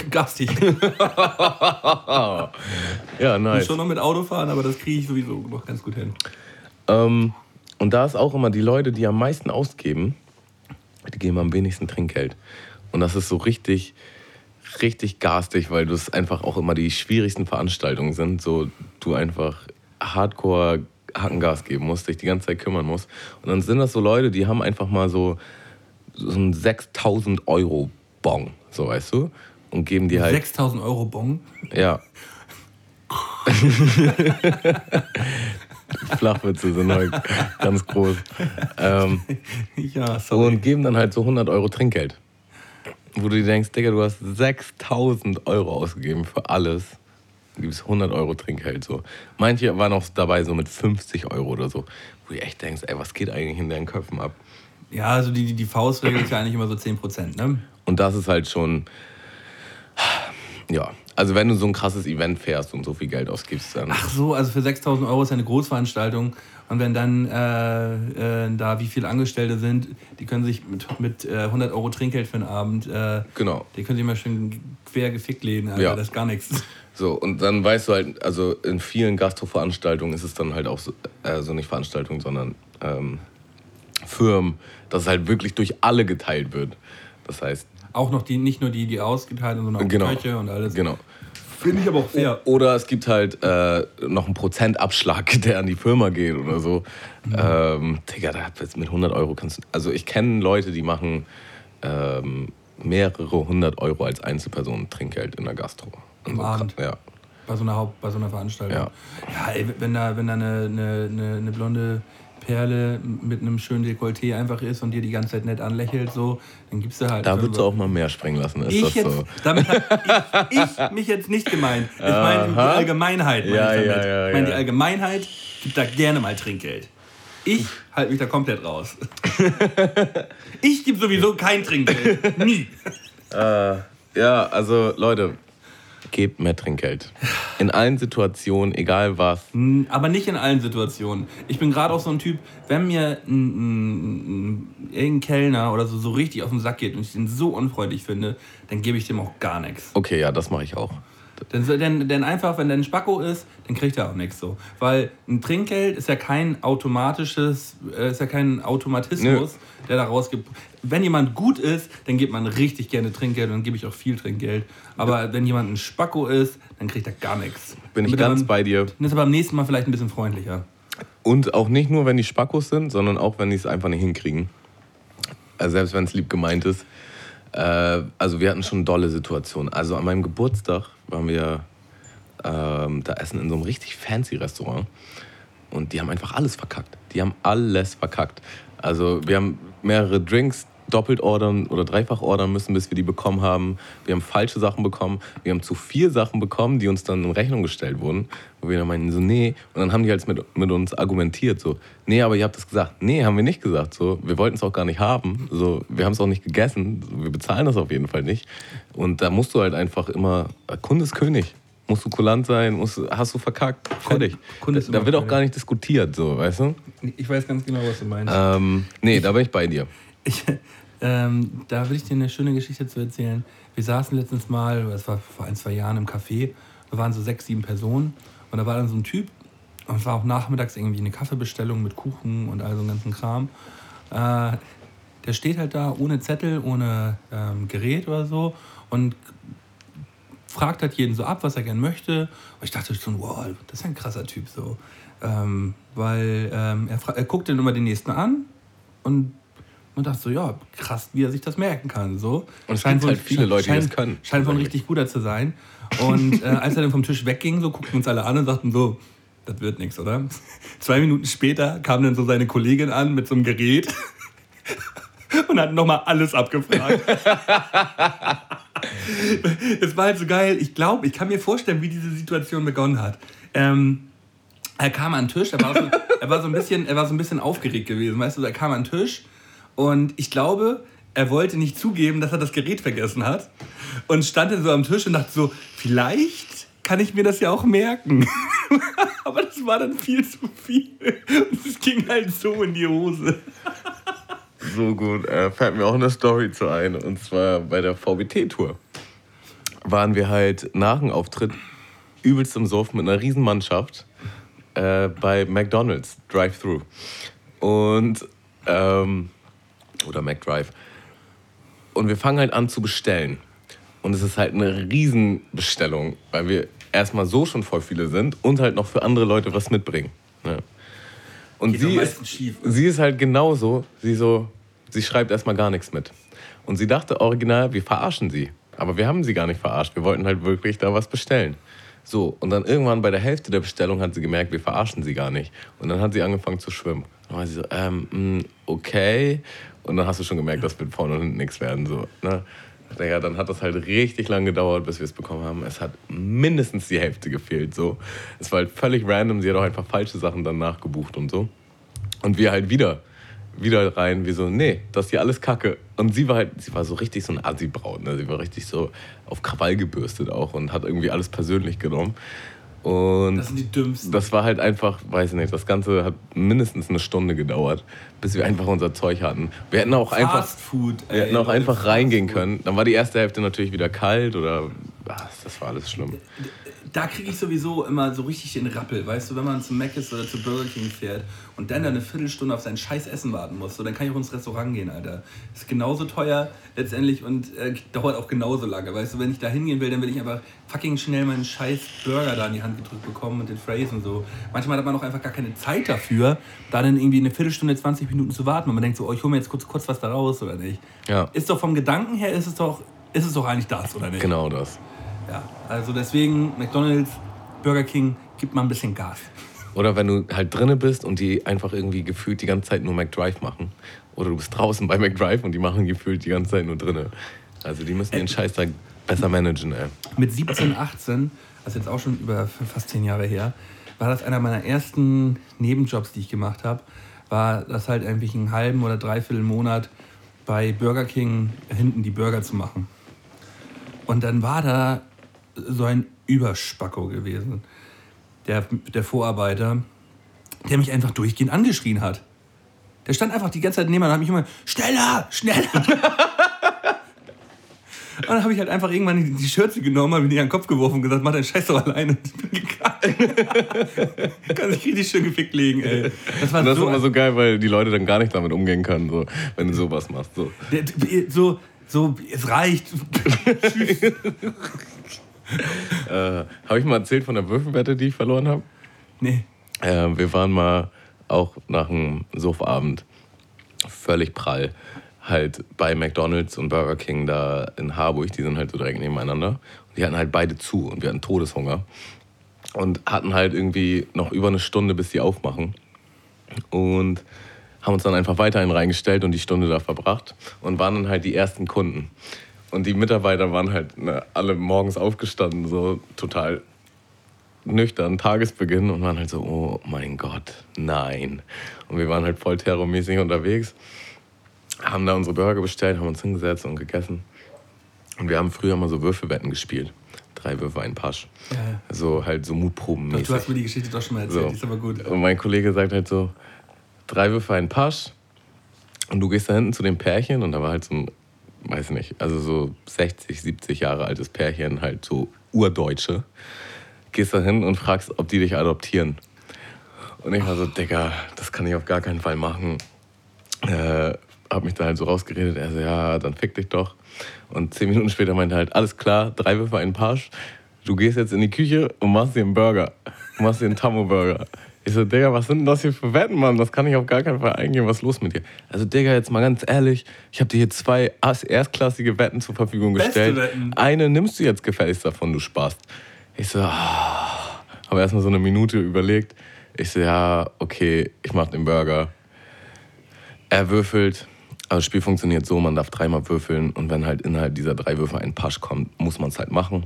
Gastig. ja, nice. Ich muss schon noch mit Auto fahren, aber das kriege ich sowieso noch ganz gut hin. Ähm, und da ist auch immer die Leute, die am meisten ausgeben, die geben am wenigsten Trinkgeld. Und das ist so richtig, richtig garstig, weil das einfach auch immer die schwierigsten Veranstaltungen sind. So du einfach hardcore Hackengas geben musst, dich die ganze Zeit kümmern musst. Und dann sind das so Leute, die haben einfach mal so, so einen 6000 Euro Bon, so weißt du? Und geben die halt. 6000 Euro Bon? Ja. Flachwitze sind halt ganz groß. Ähm, ja, sorry. Und geben dann halt so 100 Euro Trinkgeld. Wo du dir denkst, Digga, du hast 6000 Euro ausgegeben für alles. Du gibst 100 Euro Trinkgeld so. Manche waren auch dabei so mit 50 Euro oder so. Wo du echt denkst, ey, was geht eigentlich in deinen Köpfen ab? Ja, also die, die Faustregel ist ja eigentlich immer so 10% ne? Und das ist halt schon, ja, also wenn du so ein krasses Event fährst und so viel Geld ausgibst, dann. Ach so, also für 6000 Euro ist eine Großveranstaltung. Und wenn dann äh, äh, da wie viele Angestellte sind, die können sich mit, mit äh, 100 Euro Trinkgeld für einen Abend, äh, genau. die können sich mal schön quer gefickt legen, Alter, ja. das ist gar nichts. So, und dann weißt du halt, also in vielen Gastro-Veranstaltungen ist es dann halt auch so, also nicht Veranstaltungen, sondern ähm, Firmen, dass es halt wirklich durch alle geteilt wird. Das heißt. Auch noch die, nicht nur die, die ausgeteilt sind, sondern auch genau, die Köche und alles. Genau. Finde ich aber auch fair. Oder es gibt halt äh, noch einen Prozentabschlag, der an die Firma geht oder so. Mhm. Ähm, Digga, da jetzt mit 100 Euro kannst du. Also ich kenne Leute, die machen ähm, mehrere hundert Euro als Einzelperson Trinkgeld in der Gastro. Am also, Abend? Ja. Bei so einer Haupt, bei so einer Veranstaltung. Ja. Ja, ey, wenn da, wenn da eine, eine, eine blonde Perle mit einem schönen Dekolleté einfach ist und dir die ganze Zeit nett anlächelt, so, dann gibst du halt. Da würdest du auch mal mehr sprengen lassen, ist ich das jetzt, so? Damit habe ich, ich, mich jetzt nicht gemeint. Ich meine die Allgemeinheit. Mein ja, ich, ja, ja, ich meine, die Allgemeinheit gibt da gerne mal Trinkgeld. Ich halte mich da komplett raus. ich gebe sowieso kein Trinkgeld. Nie. Äh, ja, also Leute, gebt mehr Trinkgeld. In allen Situationen, egal was. Aber nicht in allen Situationen. Ich bin gerade auch so ein Typ, wenn mir ein, ein, ein, Kellner oder so, so richtig auf den Sack geht und ich den so unfreundlich finde, dann gebe ich dem auch gar nichts. Okay, ja, das mache ich auch. Denn, denn, denn einfach, wenn der ein Spacko ist, dann kriegt er auch nichts so. Weil ein Trinkgeld ist ja kein automatisches, äh, ist ja kein Automatismus, Nö. der da rausgibt. Wenn jemand gut ist, dann gibt man richtig gerne Trinkgeld und dann gebe ich auch viel Trinkgeld. Aber wenn jemand ein Spacko ist, dann kriegt er gar nichts. Bin ich ganz man, bei dir. Dann ist er beim nächsten Mal vielleicht ein bisschen freundlicher. Und auch nicht nur, wenn die Spackos sind, sondern auch, wenn die es einfach nicht hinkriegen. Also selbst wenn es lieb gemeint ist. Äh, also wir hatten schon dolle Situationen. Also an meinem Geburtstag waren wir ähm, da essen in so einem richtig fancy Restaurant. Und die haben einfach alles verkackt. Die haben alles verkackt. Also wir haben mehrere Drinks doppelt ordern oder dreifach ordern müssen, bis wir die bekommen haben. Wir haben falsche Sachen bekommen. Wir haben zu viel Sachen bekommen, die uns dann in Rechnung gestellt wurden. Wo wir dann meinten, so, nee. Und dann haben die halt mit, mit uns argumentiert, so, nee, aber ihr habt das gesagt. Nee, haben wir nicht gesagt. So, wir wollten es auch gar nicht haben. So, wir haben es auch nicht gegessen. Wir bezahlen das auf jeden Fall nicht. Und da musst du halt einfach immer, Kunde ist König. Musst du kulant sein, musst, hast du verkackt, fertig. Da, da wird auch gar nicht diskutiert, so, weißt du? Ich weiß ganz genau, was du meinst. Ähm, nee, ich, da bin ich bei dir. Ich, ähm, da will ich dir eine schöne Geschichte zu erzählen. Wir saßen letztens mal, das war vor ein, zwei Jahren im Café, wir waren so sechs, sieben Personen und da war dann so ein Typ und es war auch nachmittags irgendwie eine Kaffeebestellung mit Kuchen und all so einem ganzen Kram. Äh, der steht halt da ohne Zettel, ohne ähm, Gerät oder so und fragt halt jeden so ab, was er gern möchte. Und ich dachte schon, wow, das ist ein krasser Typ so. Ähm, weil ähm, er, er guckt dann immer den nächsten an und und dachte so, ja, krass, wie er sich das merken kann. So. Und es scheint halt viele Leute, scheint, die das können. Scheint von richtig guter zu sein. Und äh, als er dann vom Tisch wegging, so guckten uns alle an und sagten so, das wird nichts, oder? Zwei Minuten später kam dann so seine Kollegin an mit so einem Gerät und hat nochmal alles abgefragt. Es war halt so geil. Ich glaube, ich kann mir vorstellen, wie diese Situation begonnen hat. Ähm, er kam an den Tisch, da war so, er war so ein bisschen, er war so ein bisschen aufgeregt gewesen. Weißt du, da kam an den Tisch und ich glaube, er wollte nicht zugeben, dass er das Gerät vergessen hat und stand dann so am Tisch und dachte so, vielleicht kann ich mir das ja auch merken. Aber das war dann viel zu viel. Und es ging halt so in die Hose. So gut. Äh, fällt mir auch eine Story zu ein. Und zwar bei der VBT-Tour waren wir halt nach dem Auftritt übelst im Sof mit einer riesen Mannschaft äh, bei McDonald's Drive-Thru. Und, ähm, oder McDrive. Und wir fangen halt an zu bestellen. Und es ist halt eine Riesenbestellung, weil wir erstmal so schon voll viele sind und halt noch für andere Leute was mitbringen. Ne? Und sie ist, schief. sie ist halt genauso. Sie so, sie schreibt erstmal gar nichts mit. Und sie dachte original, wir verarschen sie. Aber wir haben sie gar nicht verarscht. Wir wollten halt wirklich da was bestellen. So, und dann irgendwann bei der Hälfte der Bestellung hat sie gemerkt, wir verarschen sie gar nicht. Und dann hat sie angefangen zu schwimmen. Dann war sie so, ähm, mm, okay. Und dann hast du schon gemerkt, das wird vorne und hinten nichts werden. So, ne? Ja, dann hat das halt richtig lange gedauert, bis wir es bekommen haben. Es hat mindestens die Hälfte gefehlt. So. Es war halt völlig random. Sie hat auch einfach falsche Sachen dann nachgebucht und so. Und wir halt wieder, wieder rein, wie so, nee, das ist hier alles Kacke. Und sie war halt, sie war so richtig so ein Assi-Braut. Ne? Sie war richtig so auf Krawall gebürstet auch und hat irgendwie alles persönlich genommen. Und das sind die dümmsten. Das war halt einfach, weiß ich nicht, das Ganze hat mindestens eine Stunde gedauert, bis wir einfach unser Zeug hatten. Wir hätten auch Fast einfach, Food, ey, wir hätten auch einfach reingehen können. Dann war die erste Hälfte natürlich wieder kalt oder das war alles schlimm da kriege ich sowieso immer so richtig den Rappel, weißt du, wenn man zum Mac ist oder zu Burger King fährt und dann eine Viertelstunde auf sein scheiß Essen warten muss, so, dann kann ich auch ins Restaurant gehen, Alter. Ist genauso teuer letztendlich und äh, dauert auch genauso lange, weißt du, wenn ich da hingehen will, dann will ich einfach fucking schnell meinen scheiß Burger da in die Hand gedrückt bekommen und den Phrase und so. Manchmal hat man auch einfach gar keine Zeit dafür, da dann irgendwie eine Viertelstunde, 20 Minuten zu warten und man denkt so, oh, ich hole mir jetzt kurz, kurz was da raus, oder nicht? Ja. Ist doch vom Gedanken her, ist es doch, ist es doch eigentlich das, oder nicht? Genau das. Ja, also deswegen McDonald's, Burger King, gibt mal ein bisschen Gas. Oder wenn du halt drinne bist und die einfach irgendwie gefühlt die ganze Zeit nur McDrive machen. Oder du bist draußen bei McDrive und die machen gefühlt die ganze Zeit nur drinne. Also die müssen den Scheiß da besser managen, ey. Mit 17, 18, das ist jetzt auch schon über fast zehn Jahre her, war das einer meiner ersten Nebenjobs, die ich gemacht habe. War das halt irgendwie einen halben oder dreiviertel Monat bei Burger King hinten die Burger zu machen. Und dann war da so ein Überspacko gewesen. Der, der Vorarbeiter, der mich einfach durchgehend angeschrien hat. Der stand einfach die ganze Zeit neben mir und hat mich immer, schneller, schneller. und dann habe ich halt einfach irgendwann die, die Schürze genommen, habe mir die an den Kopf geworfen und gesagt, mach deinen Scheiß doch alleine. Und bin gegangen. Kann sich richtig schön gefickt legen, ey. Das, war das so ist immer so geil, weil die Leute dann gar nicht damit umgehen können, so, wenn du sowas machst. So, so, so es reicht. Tschüss äh, habe ich mal erzählt von der Würfelwette, die ich verloren habe? Nee. Äh, wir waren mal auch nach einem Sofabend völlig prall halt bei McDonalds und Burger King da in Harburg, die sind halt so direkt nebeneinander. Und die hatten halt beide zu und wir hatten Todeshunger. Und hatten halt irgendwie noch über eine Stunde, bis die aufmachen. Und haben uns dann einfach weiterhin reingestellt und die Stunde da verbracht und waren dann halt die ersten Kunden. Und die Mitarbeiter waren halt ne, alle morgens aufgestanden, so total nüchtern, Tagesbeginn und waren halt so, oh mein Gott, nein. Und wir waren halt voll terrormäßig unterwegs, haben da unsere Burger bestellt, haben uns hingesetzt und gegessen. Und wir haben früher mal so Würfelwetten gespielt. Drei Würfe, ein Pasch. Ja. So halt so Mutprobenmäßig. Du hast mir die Geschichte doch schon mal erzählt, so. die ist aber gut. Und mein Kollege sagt halt so, drei Würfe, ein Pasch. Und du gehst da hinten zu dem Pärchen und da war halt so ein weiß nicht, also so 60, 70 Jahre altes Pärchen, halt so Urdeutsche, gehst da hin und fragst, ob die dich adoptieren. Und ich war so, Digga, das kann ich auf gar keinen Fall machen. Äh, hab mich da halt so rausgeredet. Er so, ja, dann fick dich doch. Und zehn Minuten später meinte er halt, alles klar, drei Würfe, einen Pasch. Du gehst jetzt in die Küche und machst dir einen Burger. Du machst dir einen Tammo-Burger. Ich so, Digga, was sind denn das hier für Wetten, Mann? Das kann ich auf gar keinen Fall eingehen. Was ist los mit dir? Also, Digga, jetzt mal ganz ehrlich, ich habe dir hier zwei erstklassige Wetten zur Verfügung gestellt. Eine nimmst du jetzt gefälligst davon, du Spast. Ich so, ah. habe erstmal so eine Minute überlegt. Ich so, ja, okay, ich mach den Burger. Er würfelt. Also das Spiel funktioniert so, man darf dreimal würfeln und wenn halt innerhalb dieser drei Würfel ein Pasch kommt, muss man es halt machen.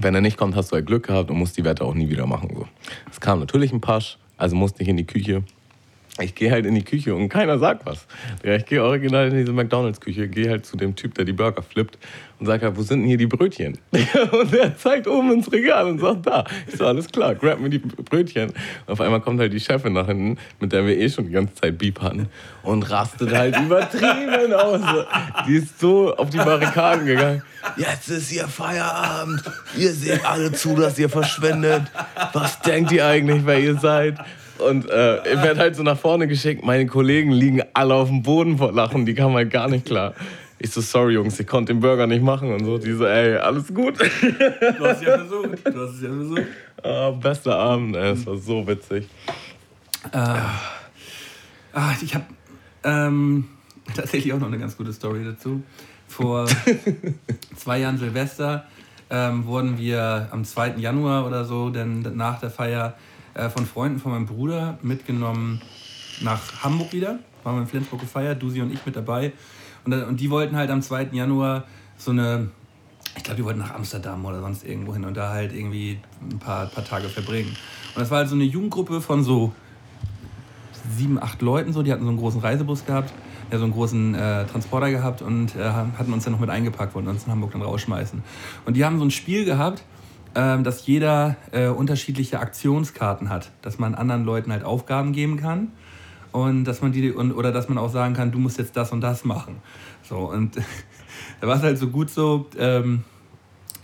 Wenn er nicht kommt, hast du halt Glück gehabt und musst die Wette auch nie wieder machen. So. Es kam natürlich ein Pasch, also musste ich in die Küche, ich gehe halt in die Küche und keiner sagt was. Ja, ich gehe original in diese McDonalds-Küche, gehe halt zu dem Typ, der die Burger flippt und sage halt, wo sind denn hier die Brötchen? und er zeigt oben ins Regal und sagt, da. Ich so, alles klar, grab mir die Brötchen. Und auf einmal kommt halt die Chefin nach hinten, mit der wir eh schon die ganze Zeit Beep hatten und rastet halt übertrieben aus. Die ist so auf die Barrikaden gegangen. Jetzt ist ihr Feierabend. Ihr seht alle zu, dass ihr verschwendet. Was denkt ihr eigentlich, wer ihr seid? Und äh, ich werde halt so nach vorne geschickt. Meine Kollegen liegen alle auf dem Boden vor Lachen. Die kamen halt gar nicht klar. Ich so, sorry Jungs, ich konnte den Burger nicht machen und so. Die so, ey, alles gut. Du hast es ja versucht. Du hast es ja versucht. Ah, bester Abend, ey. Es war so witzig. Äh, ah, ich habe ähm, tatsächlich auch noch eine ganz gute Story dazu. Vor zwei Jahren Silvester ähm, wurden wir am 2. Januar oder so, denn nach der Feier äh, von Freunden von meinem Bruder mitgenommen nach Hamburg wieder. Waren wir in Flensburg gefeiert, Dusi und ich mit dabei. Und, und die wollten halt am 2. Januar so eine, ich glaube, die wollten nach Amsterdam oder sonst irgendwo hin und da halt irgendwie ein paar, paar Tage verbringen. Und das war halt so eine Jugendgruppe von so sieben, acht Leuten so, die hatten so einen großen Reisebus gehabt, ja, so einen großen äh, Transporter gehabt und äh, hatten uns dann noch mit eingepackt, wollten uns in Hamburg dann rausschmeißen. Und die haben so ein Spiel gehabt, dass jeder äh, unterschiedliche Aktionskarten hat, dass man anderen Leuten halt Aufgaben geben kann und dass man die und, oder dass man auch sagen kann, du musst jetzt das und das machen. So und da war es halt so gut so. Ähm,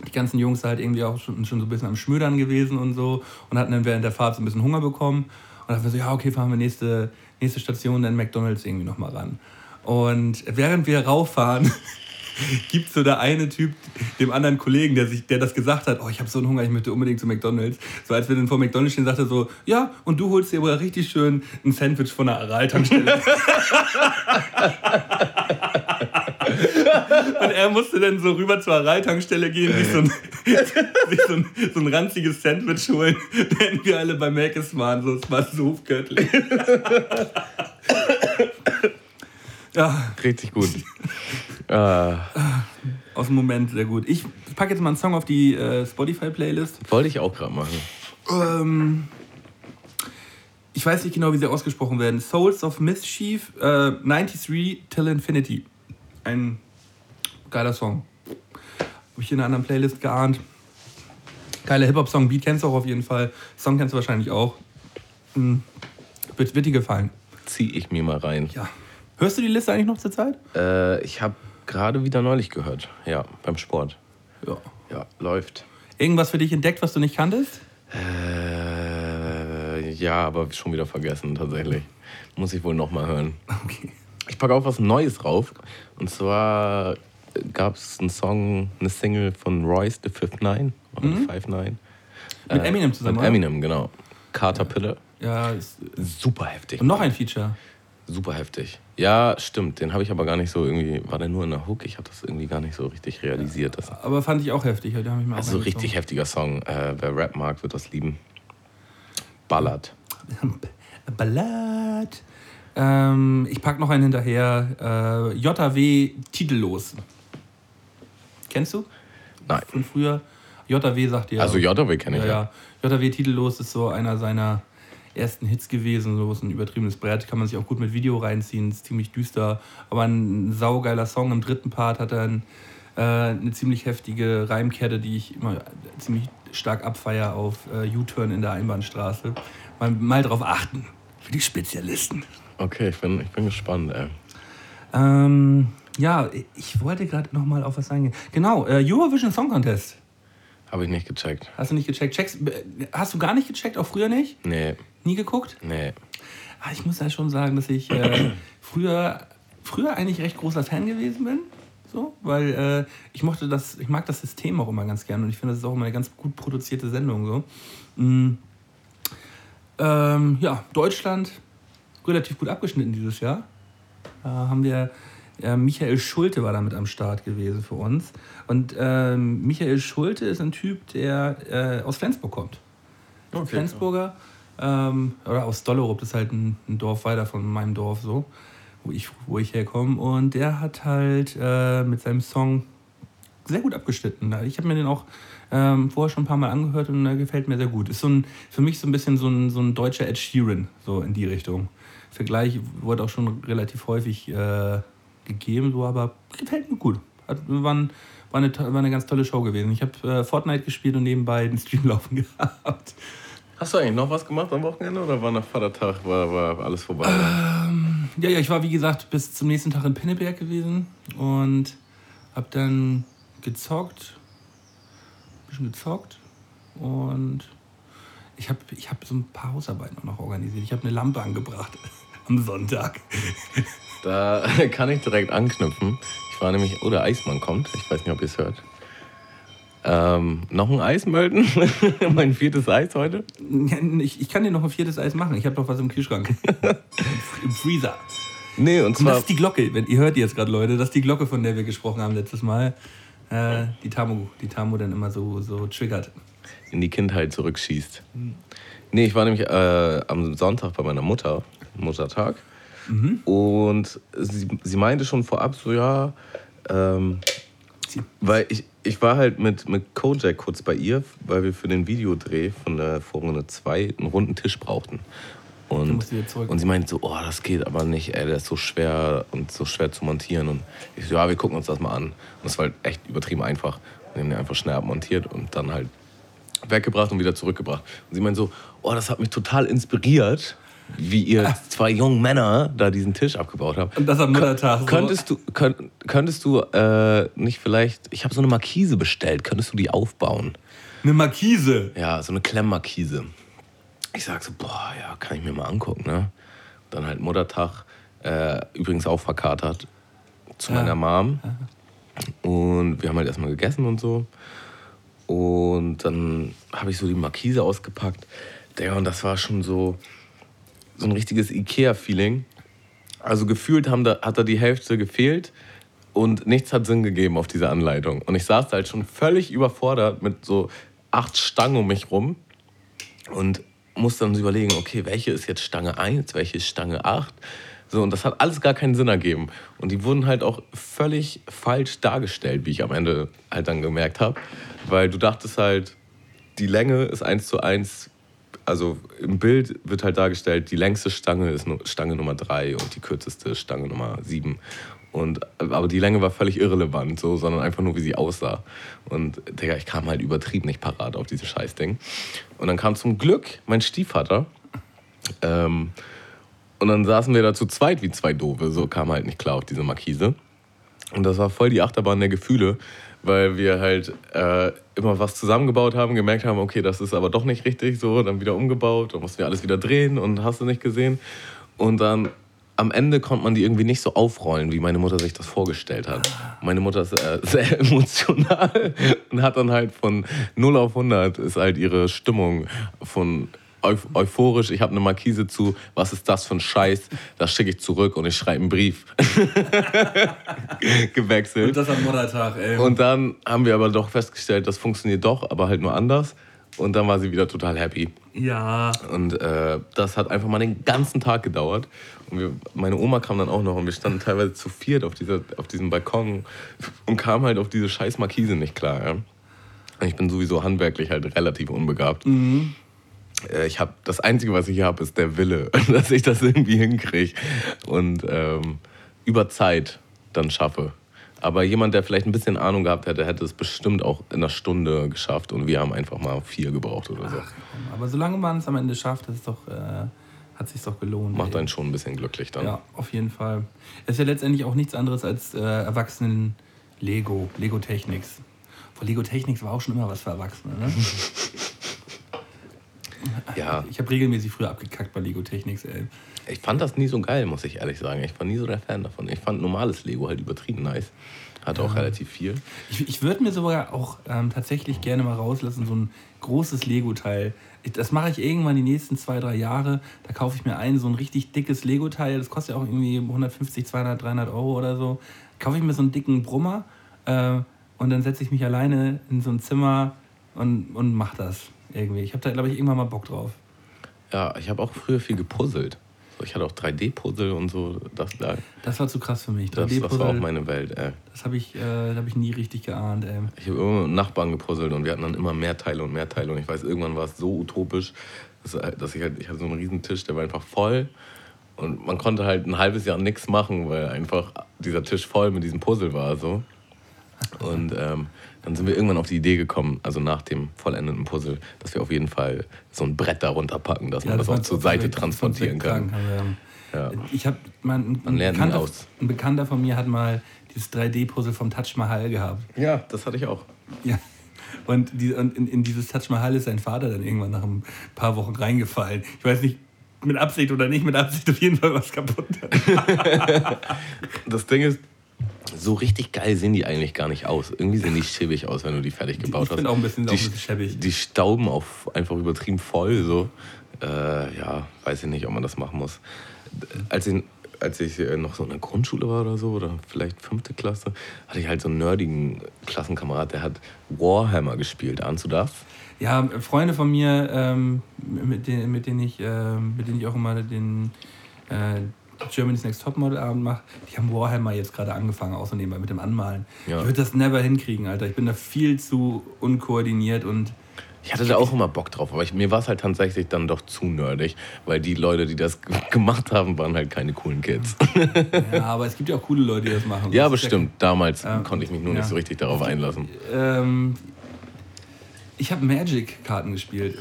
die ganzen Jungs halt irgendwie auch schon, schon so ein bisschen am Schmödern gewesen und so und hatten dann während der Fahrt so ein bisschen Hunger bekommen und dann so, ja, okay, fahren wir nächste, nächste Station, dann McDonalds irgendwie nochmal ran. Und während wir rauffahren, gibt so der eine Typ dem anderen Kollegen, der, sich, der das gesagt hat, oh, ich habe so einen Hunger, ich möchte unbedingt zu McDonalds. So als wir dann vor McDonalds stehen, sagte er so, ja, und du holst dir aber richtig schön ein Sandwich von der Aral-Tankstelle. und er musste dann so rüber zur Aral-Tankstelle gehen, sich so ein, sich so ein, so ein ranziges Sandwich holen, während wir alle bei Mc's waren. So, es war so göttlich. ja. Richtig gut. Ah. Aus dem Moment sehr gut. Ich packe jetzt mal einen Song auf die äh, Spotify-Playlist. Wollte ich auch gerade machen. Ähm, ich weiß nicht genau, wie sie ausgesprochen werden. Souls of Mischief, äh, 93 Till Infinity. Ein geiler Song. Habe ich in einer anderen Playlist geahnt. Geiler Hip-Hop-Song. Beat kennst du auch auf jeden Fall. Song kennst du wahrscheinlich auch. Hm. Wird, wird dir gefallen. Zieh ich mir mal rein. Ja. Hörst du die Liste eigentlich noch zur Zeit? Äh, ich habe gerade wieder neulich gehört. Ja, beim Sport. Ja. Ja, läuft. Irgendwas für dich entdeckt, was du nicht kanntest? Äh, ja, aber schon wieder vergessen, tatsächlich. Muss ich wohl nochmal hören. Okay. Ich packe auch was Neues drauf. Und zwar gab es einen Song, eine Single von Royce, The Fifth Nine. Mhm. Five Nine. Mit äh, Eminem zusammen, Mit Eminem, genau. Caterpillar. Ja, ist, super heftig. Und noch ein Feature. Super heftig. Ja, stimmt. Den habe ich aber gar nicht so irgendwie. War der nur in der Hook? Ich habe das irgendwie gar nicht so richtig realisiert. Ja, aber fand ich auch heftig. Da ich mir also richtig heftiger Song. Äh, wer Rap mag, wird das lieben. Ballad. Ballad. Ähm, ich packe noch einen hinterher. Äh, JW Titellos. Kennst du? Nein. Von früher. JW sagt dir. Also JW kenne ich ja. ja. JW Titellos ist so einer seiner ersten Hits gewesen. So ist ein übertriebenes Brett, kann man sich auch gut mit Video reinziehen, ist ziemlich düster. Aber ein saugeiler Song. Im dritten Part hat er ein, äh, eine ziemlich heftige Reimkette, die ich immer ziemlich stark abfeier auf äh, U-Turn in der Einbahnstraße. Mal, mal drauf achten, für die Spezialisten. Okay, ich bin, ich bin gespannt, ey. Ähm, ja, ich wollte gerade noch mal auf was eingehen. Genau, äh, Eurovision Song Contest. Habe ich nicht gecheckt. Hast du nicht gecheckt? Checkst, hast du gar nicht gecheckt, auch früher nicht? Nee. Nie geguckt? Nee. Ah, ich muss ja schon sagen, dass ich äh, früher, früher eigentlich recht großer Fan gewesen bin. So, weil äh, ich mochte das, ich mag das System auch immer ganz gerne und ich finde, das ist auch immer eine ganz gut produzierte Sendung. So. Mhm. Ähm, ja, Deutschland relativ gut abgeschnitten dieses Jahr. Da haben wir äh, Michael Schulte war damit am Start gewesen für uns. Und ähm, Michael Schulte ist ein Typ, der äh, aus Flensburg kommt. Okay, Flensburger. Ähm, oder aus Dollerup, das ist halt ein, ein, Dorf weiter von meinem Dorf so, wo ich, wo ich herkomme. Und der hat halt äh, mit seinem Song sehr gut abgeschnitten. Ich habe mir den auch ähm, vorher schon ein paar Mal angehört und der gefällt mir sehr gut. Ist so ein, für mich so ein bisschen so ein, so ein deutscher Ed Sheeran, so in die Richtung Vergleich wurde auch schon relativ häufig äh, gegeben, so, aber gefällt mir gut. Hat, war, ein, war, eine, war eine ganz tolle Show gewesen. Ich habe äh, Fortnite gespielt und nebenbei den Stream laufen gehabt. Hast du eigentlich noch was gemacht am Wochenende oder war nach Vatertag war, war alles vorbei? Ähm, ja, ja, ich war wie gesagt bis zum nächsten Tag in Pinneberg gewesen und habe dann gezockt, ein bisschen gezockt und ich habe ich hab so ein paar Hausarbeiten noch organisiert. Ich habe eine Lampe angebracht am Sonntag. Da kann ich direkt anknüpfen. Ich war nämlich, oh, der Eismann kommt. Ich weiß nicht, ob ihr es hört. Ähm, noch ein Eis melden? mein viertes Eis heute? Ich, ich kann dir noch ein viertes Eis machen. Ich habe doch was im Kühlschrank. Im Freezer. Nee, und zwar. Und das ist die Glocke, wenn ihr hört jetzt gerade, Leute, das ist die Glocke, von der wir gesprochen haben letztes Mal. Äh, die Tamu, die Tamu dann immer so, so triggert. In die Kindheit zurückschießt. Nee, ich war nämlich äh, am Sonntag bei meiner Mutter, Muttertag. Mhm. Und sie, sie meinte schon vorab so, ja, ähm, weil ich, ich war halt mit, mit Kojak kurz bei ihr, weil wir für den Videodreh von der Vorrunde 2 einen runden Tisch brauchten. Und, und sie meinte so, oh, das geht aber nicht, ey, der ist so schwer und so schwer zu montieren. Und ich so, ja, wir gucken uns das mal an. Und es war halt echt übertrieben einfach. Wir haben den einfach schnell abmontiert und dann halt weggebracht und wieder zurückgebracht. Und sie meinte so, oh, das hat mich total inspiriert wie ihr zwei jungen Männer da diesen Tisch abgebaut habt. Und das am Muttertag. Könntest du, könnt, könntest du äh, nicht vielleicht, ich habe so eine Markise bestellt, könntest du die aufbauen? Eine Markise? Ja, so eine Klemmmarkise. Ich sag so, boah, ja, kann ich mir mal angucken, ne? Dann halt Muttertag, äh, übrigens auch verkatert, zu ja. meiner Mom. Und wir haben halt erstmal gegessen und so. Und dann habe ich so die Markise ausgepackt. Der, und das war schon so, so ein richtiges Ikea-Feeling. Also gefühlt haben da, hat da die Hälfte gefehlt und nichts hat Sinn gegeben auf diese Anleitung. Und ich saß halt schon völlig überfordert mit so acht Stangen um mich rum und musste dann überlegen, okay, welche ist jetzt Stange 1, welche ist Stange 8. So, und das hat alles gar keinen Sinn ergeben. Und die wurden halt auch völlig falsch dargestellt, wie ich am Ende halt dann gemerkt habe. Weil du dachtest halt, die Länge ist eins zu eins also im Bild wird halt dargestellt, die längste Stange ist Stange Nummer 3 und die kürzeste Stange Nummer 7. Und, aber die Länge war völlig irrelevant, so, sondern einfach nur, wie sie aussah. Und Digga, ich kam halt übertrieben nicht parat auf dieses Scheißding. Und dann kam zum Glück mein Stiefvater. Ähm, und dann saßen wir da zu zweit wie zwei Doofe. So kam halt nicht klar auf diese Markise. Und das war voll die Achterbahn der Gefühle, weil wir halt äh, immer was zusammengebaut haben, gemerkt haben, okay, das ist aber doch nicht richtig so, dann wieder umgebaut, dann mussten wir alles wieder drehen und hast du nicht gesehen. Und dann am Ende konnte man die irgendwie nicht so aufrollen, wie meine Mutter sich das vorgestellt hat. Meine Mutter ist äh, sehr emotional und hat dann halt von 0 auf 100 ist halt ihre Stimmung von euphorisch, ich habe eine Markise zu, was ist das für ein Scheiß? Das schicke ich zurück und ich schreibe einen Brief. Gewechselt. Und das am Muttertag, ey. Und dann haben wir aber doch festgestellt, das funktioniert doch, aber halt nur anders. Und dann war sie wieder total happy. Ja. Und äh, das hat einfach mal den ganzen Tag gedauert. Und wir, meine Oma kam dann auch noch und wir standen teilweise zu viert auf, dieser, auf diesem Balkon und kamen halt auf diese scheiß Markise nicht klar. Ja? Ich bin sowieso handwerklich halt relativ unbegabt. Mhm. Äh, ich habe das Einzige, was ich habe, ist der Wille, dass ich das irgendwie hinkriege und ähm, über Zeit dann schaffe. Aber jemand, der vielleicht ein bisschen Ahnung gehabt hätte, hätte es bestimmt auch in einer Stunde geschafft und wir haben einfach mal vier gebraucht oder so. Ach, aber solange man es am Ende schafft, ist doch, äh, hat sich doch gelohnt. Macht ey. einen schon ein bisschen glücklich dann. Ja, auf jeden Fall. Es ist ja letztendlich auch nichts anderes als äh, Erwachsenen Lego, Lego Technics. Vor Lego Technics war auch schon immer was für Erwachsene, ne? Ja. Ich habe regelmäßig früher abgekackt bei Lego Technics, ey. Ich fand das nie so geil, muss ich ehrlich sagen. Ich war nie so der Fan davon. Ich fand normales Lego halt übertrieben nice. Hat ja. auch relativ viel. Ich, ich würde mir sogar auch ähm, tatsächlich gerne mal rauslassen, so ein großes Lego-Teil. Das mache ich irgendwann die nächsten zwei, drei Jahre. Da kaufe ich mir ein, so ein richtig dickes Lego-Teil. Das kostet ja auch irgendwie 150, 200, 300 Euro oder so. Kaufe ich mir so einen dicken Brummer äh, und dann setze ich mich alleine in so ein Zimmer und, und mache das irgendwie. Ich habe da, glaube ich, irgendwann mal Bock drauf. Ja, ich habe auch früher viel gepuzzelt. Ich hatte auch 3D-Puzzle und so. Das, das war zu krass für mich. Das, das war auch meine Welt, ey. Das habe ich, äh, hab ich nie richtig geahnt, ey. Ich habe immer mit Nachbarn gepuzzelt und wir hatten dann immer mehr Teile und mehr Teile. Und ich weiß, irgendwann war es so utopisch, dass, dass ich halt, ich hatte so einen riesen Tisch, der war einfach voll. Und man konnte halt ein halbes Jahr nichts machen, weil einfach dieser Tisch voll mit diesem Puzzle war. So. Und ähm, dann sind wir irgendwann auf die Idee gekommen, also nach dem vollendeten Puzzle, dass wir auf jeden Fall so ein Brett darunter packen, dass ja, man das, das auch zur Seite transportieren kann. Ja. Ich habe ein, ein, Bekannter, ein Bekannter von mir hat mal dieses 3D-Puzzle vom Taj Mahal gehabt. Ja, das hatte ich auch. Ja. Und, die, und in, in, dieses Taj Mahal ist sein Vater dann irgendwann nach ein paar Wochen reingefallen. Ich weiß nicht, mit Absicht oder nicht mit Absicht, auf jeden Fall was kaputt. das Ding ist, so richtig geil sehen die eigentlich gar nicht aus. Irgendwie sehen die schäbig aus, wenn du die fertig gebaut hast. Ich bin auch ein bisschen, die, auch ein bisschen schäbig. Die stauben auf einfach übertrieben voll. So. Äh, ja, weiß ich nicht, ob man das machen muss. Als ich, als ich äh, noch so in der Grundschule war oder so, oder vielleicht fünfte Klasse, hatte ich halt so einen nerdigen Klassenkamerad, der hat Warhammer gespielt. Ahnst du das? Ja, Freunde von mir, ähm, mit, denen, mit, denen ich, äh, mit denen ich auch immer den äh, Germany's Next Topmodel Abend mache, die haben Warhammer jetzt gerade angefangen, nebenbei mit dem Anmalen. Ja. Ich würde das never hinkriegen, Alter. Ich bin da viel zu unkoordiniert und. Ich hatte da auch immer Bock drauf, aber ich, mir war es halt tatsächlich dann doch zu nerdig, weil die Leute, die das gemacht haben, waren halt keine coolen Kids. Ja, aber es gibt ja auch coole Leute, die das machen. Ja, bestimmt. Damals ähm, konnte ich mich nur ja. nicht so richtig darauf einlassen. Ähm, ich habe Magic-Karten gespielt.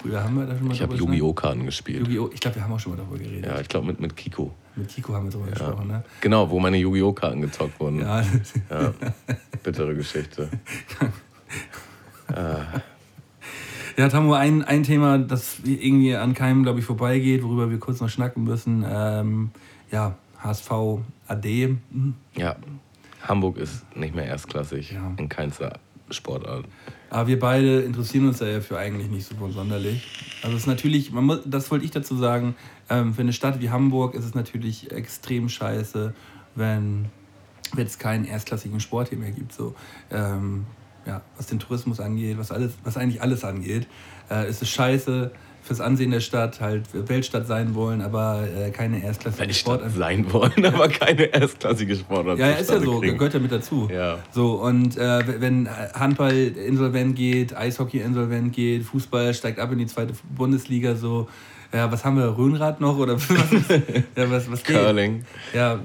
Früher haben wir da schon mal Ich habe Yu-Gi-Oh! Karten gespielt. Yu-Gi-Oh! Ich glaube, wir haben auch schon mal darüber geredet. Ja, ich glaube mit, mit Kiko. Mit Kiko haben wir darüber ja. gesprochen, ne? Genau, wo meine Yu-Gi-Oh! Karten gezockt wurden. Ja. ja. Bittere Geschichte. ah. Ja, Tamu, ein, ein Thema, das irgendwie an keinem, glaube ich, vorbeigeht, worüber wir kurz noch schnacken müssen. Ähm, ja, HSV AD. Mhm. Ja, Hamburg ist nicht mehr erstklassig ja. in keinster Sportart. Aber wir beide interessieren uns ja für eigentlich nicht so sonderlich. Also es ist natürlich, man muss, das wollte ich dazu sagen, ähm, für eine Stadt wie Hamburg ist es natürlich extrem scheiße, wenn es keinen erstklassigen Sport hier mehr gibt. So, ähm, ja, was den Tourismus angeht, was, alles, was eigentlich alles angeht, äh, ist es scheiße, fürs Ansehen der Stadt halt Weltstadt sein wollen, aber äh, keine erstklassige Sportart. sein wollen, aber keine erstklassige Sportart. Ja, ist ja so, kriegen. gehört ja mit dazu. Ja. So, und äh, wenn Handball insolvent geht, Eishockey insolvent geht, Fußball steigt ab in die zweite Bundesliga, so, ja, was haben wir, Röhnrad noch oder was, ja, was, was Curling. Ja.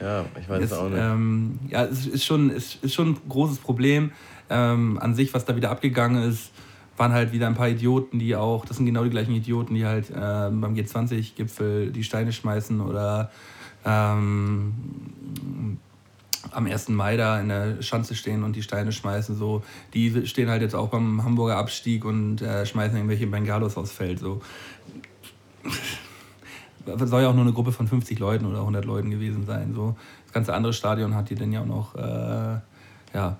Ja, ich weiß es auch nicht. Ähm, ja, es ist schon, ist, ist schon ein großes Problem ähm, an sich, was da wieder abgegangen ist waren halt wieder ein paar Idioten, die auch, das sind genau die gleichen Idioten, die halt äh, beim G20-Gipfel die Steine schmeißen oder ähm, am 1. Mai da in der Schanze stehen und die Steine schmeißen. So. Die stehen halt jetzt auch beim Hamburger Abstieg und äh, schmeißen irgendwelche Bengalos aufs Feld. So. Soll ja auch nur eine Gruppe von 50 Leuten oder 100 Leuten gewesen sein. So. Das ganze andere Stadion hat die dann ja auch noch äh, ja,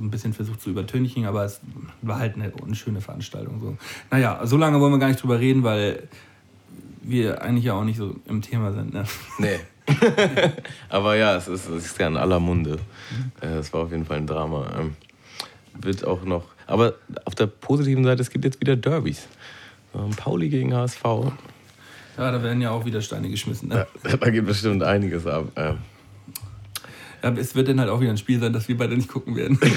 ein bisschen versucht zu übertünchen, aber es war halt eine unschöne Veranstaltung. So. Naja, so lange wollen wir gar nicht drüber reden, weil wir eigentlich ja auch nicht so im Thema sind. Ne? Nee. aber ja, es ist, es ist ja in aller Munde. Mhm. Es war auf jeden Fall ein Drama. Ähm, wird auch noch. Aber auf der positiven Seite, es gibt jetzt wieder Derbys. Ähm, Pauli gegen HSV. Ja, da werden ja auch wieder Steine geschmissen. Ne? Ja, da geht bestimmt einiges ab. Ja, es wird dann halt auch wieder ein Spiel sein, das wir beide nicht gucken werden.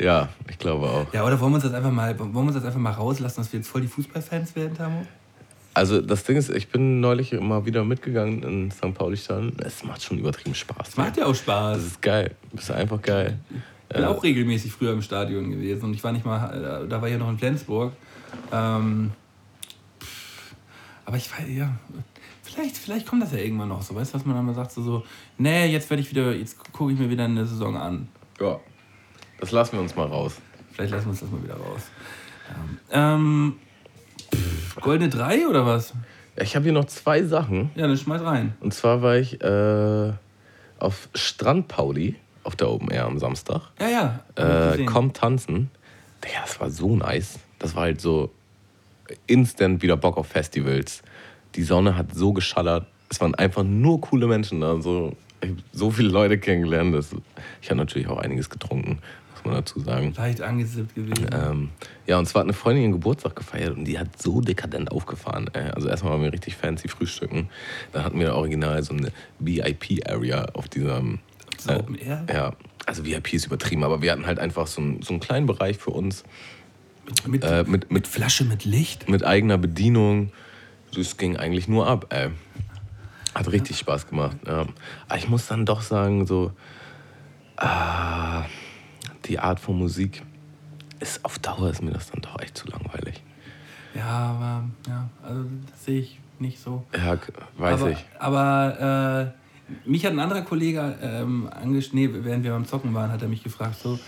ja, ich glaube auch. Ja, oder wollen wir uns das einfach mal, wollen wir uns das einfach mal rauslassen, dass wir jetzt voll die Fußballfans werden, Tamo? Also das Ding ist, ich bin neulich immer wieder mitgegangen in St. Pauli-Stadion. Es macht schon übertrieben Spaß. Es macht ja auch Spaß. Das ist geil. Das ist einfach geil. Ich bin äh, auch regelmäßig früher im Stadion gewesen und ich war nicht mal, da war ich ja noch in Flensburg. Ähm, aber ich weiß, ja, Vielleicht, vielleicht kommt das ja irgendwann noch so, weißt du, was man dann mal sagt, so, so nee, jetzt werde ich wieder, jetzt gucke ich mir wieder eine Saison an. Ja, das lassen wir uns mal raus. Vielleicht lassen wir uns das mal wieder raus. Ähm, pff, Goldene 3 oder was? Ich habe hier noch zwei Sachen. Ja, dann schmeiß rein. Und zwar war ich äh, auf Strand Pauli auf der Open Air am Samstag. Ja, ja. Äh, komm tanzen. Digga, das war so nice. Das war halt so instant wieder Bock auf Festivals die Sonne hat so geschallert. Es waren einfach nur coole Menschen da. So, ich habe so viele Leute kennengelernt. Das, ich habe natürlich auch einiges getrunken, muss man dazu sagen. Leicht angesippt gewesen. Ähm, ja, und zwar hat eine Freundin ihren Geburtstag gefeiert und die hat so dekadent aufgefahren. Ey. Also erstmal waren wir richtig fancy frühstücken. Dann hatten wir original so eine VIP-Area auf diesem... So äh, Ja, also VIP ist übertrieben, aber wir hatten halt einfach so einen, so einen kleinen Bereich für uns Mit, äh, mit, mit, Flasche mit Licht? Mit eigener Bedienung. Das ging eigentlich nur ab, ey. Hat richtig ja. Spaß gemacht. Ja. Aber ich muss dann doch sagen, so, ah, die Art von Musik ist auf Dauer ist mir das dann doch echt zu langweilig. Ja, aber ja, also das sehe ich nicht so. Ja, weiß aber, ich. Aber äh, mich hat ein anderer Kollege ähm, nee, während wir beim Zocken waren, hat er mich gefragt, so,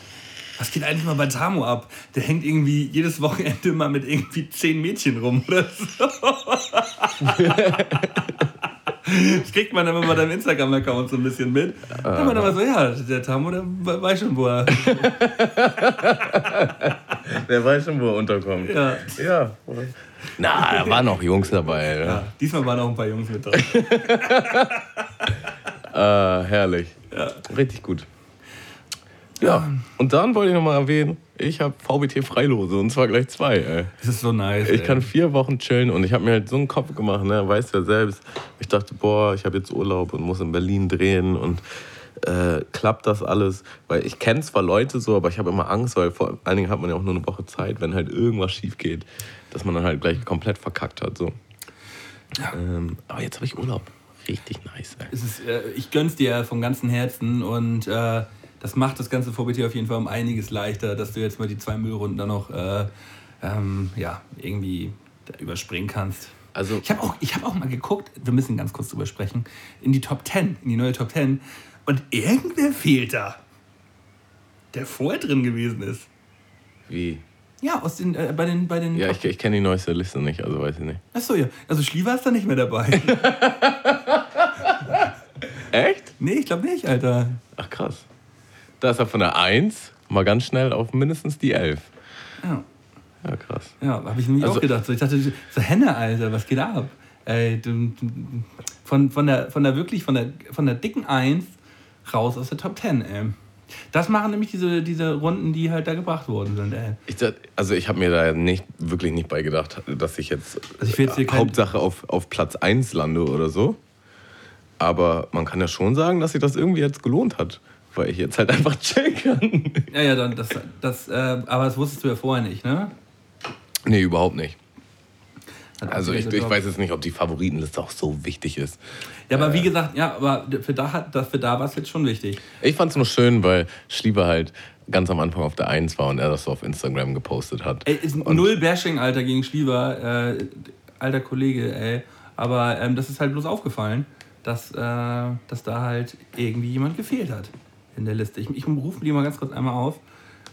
was geht eigentlich mal bei Tamo ab? Der hängt irgendwie jedes Wochenende mal mit irgendwie zehn Mädchen rum oder so. Das kriegt man dann immer bei deinem Instagram-Account so ein bisschen mit. Dann hat man aber so, ja, der Tamo, der weiß schon, wo er. der weiß schon, wo er unterkommt. Ja. Ja. Na, da waren noch Jungs dabei. Ja. ja. diesmal waren auch ein paar Jungs mit drin. äh, herrlich. Ja. Richtig gut. Ja, und dann wollte ich nochmal erwähnen, ich habe VBT Freilose und zwar gleich zwei. Ey. Das ist so nice. Ich ey. kann vier Wochen chillen und ich habe mir halt so einen Kopf gemacht, ne? weißt du ja selbst. Ich dachte, boah, ich habe jetzt Urlaub und muss in Berlin drehen und äh, klappt das alles? Weil ich kenne zwar Leute so, aber ich habe immer Angst, weil vor allen Dingen hat man ja auch nur eine Woche Zeit, wenn halt irgendwas schief geht, dass man dann halt gleich komplett verkackt hat. So. Ja. Ähm, aber jetzt habe ich Urlaub. Richtig nice. Ey. Ist, äh, ich gönn's dir von ganzem Herzen und äh, das macht das ganze VBT auf jeden Fall um einiges leichter, dass du jetzt mal die zwei Müllrunden dann noch äh, ähm, ja, irgendwie überspringen kannst. Also ich habe auch, hab auch mal geguckt, wir müssen ganz kurz drüber sprechen, in die Top 10, in die neue Top 10. Und irgendwer fehlt da, der vorher drin gewesen ist. Wie? Ja, aus den, äh, bei den, bei den. Ja, ich, ich kenne die neueste Liste nicht, also weiß ich nicht. Achso, ja. Also Schliever ist da nicht mehr dabei. Echt? Nee, ich glaube nicht, Alter. Ach krass. Da ist er von der 1 mal ganz schnell auf mindestens die 11. Ja. Ja, krass. Ja, habe ich nämlich also, auch gedacht. So, ich dachte, so Henne, Alter, was geht ab? Ey, von, von, der, von der wirklich, von der, von der dicken 1 raus aus der Top 10, ey. Das machen nämlich diese, diese Runden, die halt da gebracht worden sind. Ey. Ich, also ich habe mir da nicht, wirklich nicht bei gedacht, dass ich jetzt, also ich jetzt Hauptsache auf, auf Platz 1 lande oder so. Aber man kann ja schon sagen, dass sich das irgendwie jetzt gelohnt hat weil ich jetzt halt einfach chillen kann. Ja, ja, dann das, das, äh, aber das wusstest du ja vorher nicht, ne? Nee, überhaupt nicht. Also ich, ich weiß jetzt nicht, ob die Favoritenliste auch so wichtig ist. Ja, aber äh, wie gesagt, ja, aber für da, hat, für da war es jetzt schon wichtig. Ich fand es nur schön, weil Schlieber halt ganz am Anfang auf der 1 war und er das so auf Instagram gepostet hat. Ey, ist und null Bashing, Alter, gegen Schlieber, äh, alter Kollege, ey. Aber ähm, das ist halt bloß aufgefallen, dass, äh, dass da halt irgendwie jemand gefehlt hat in der Liste. Ich, ich rufe die mal ganz kurz einmal auf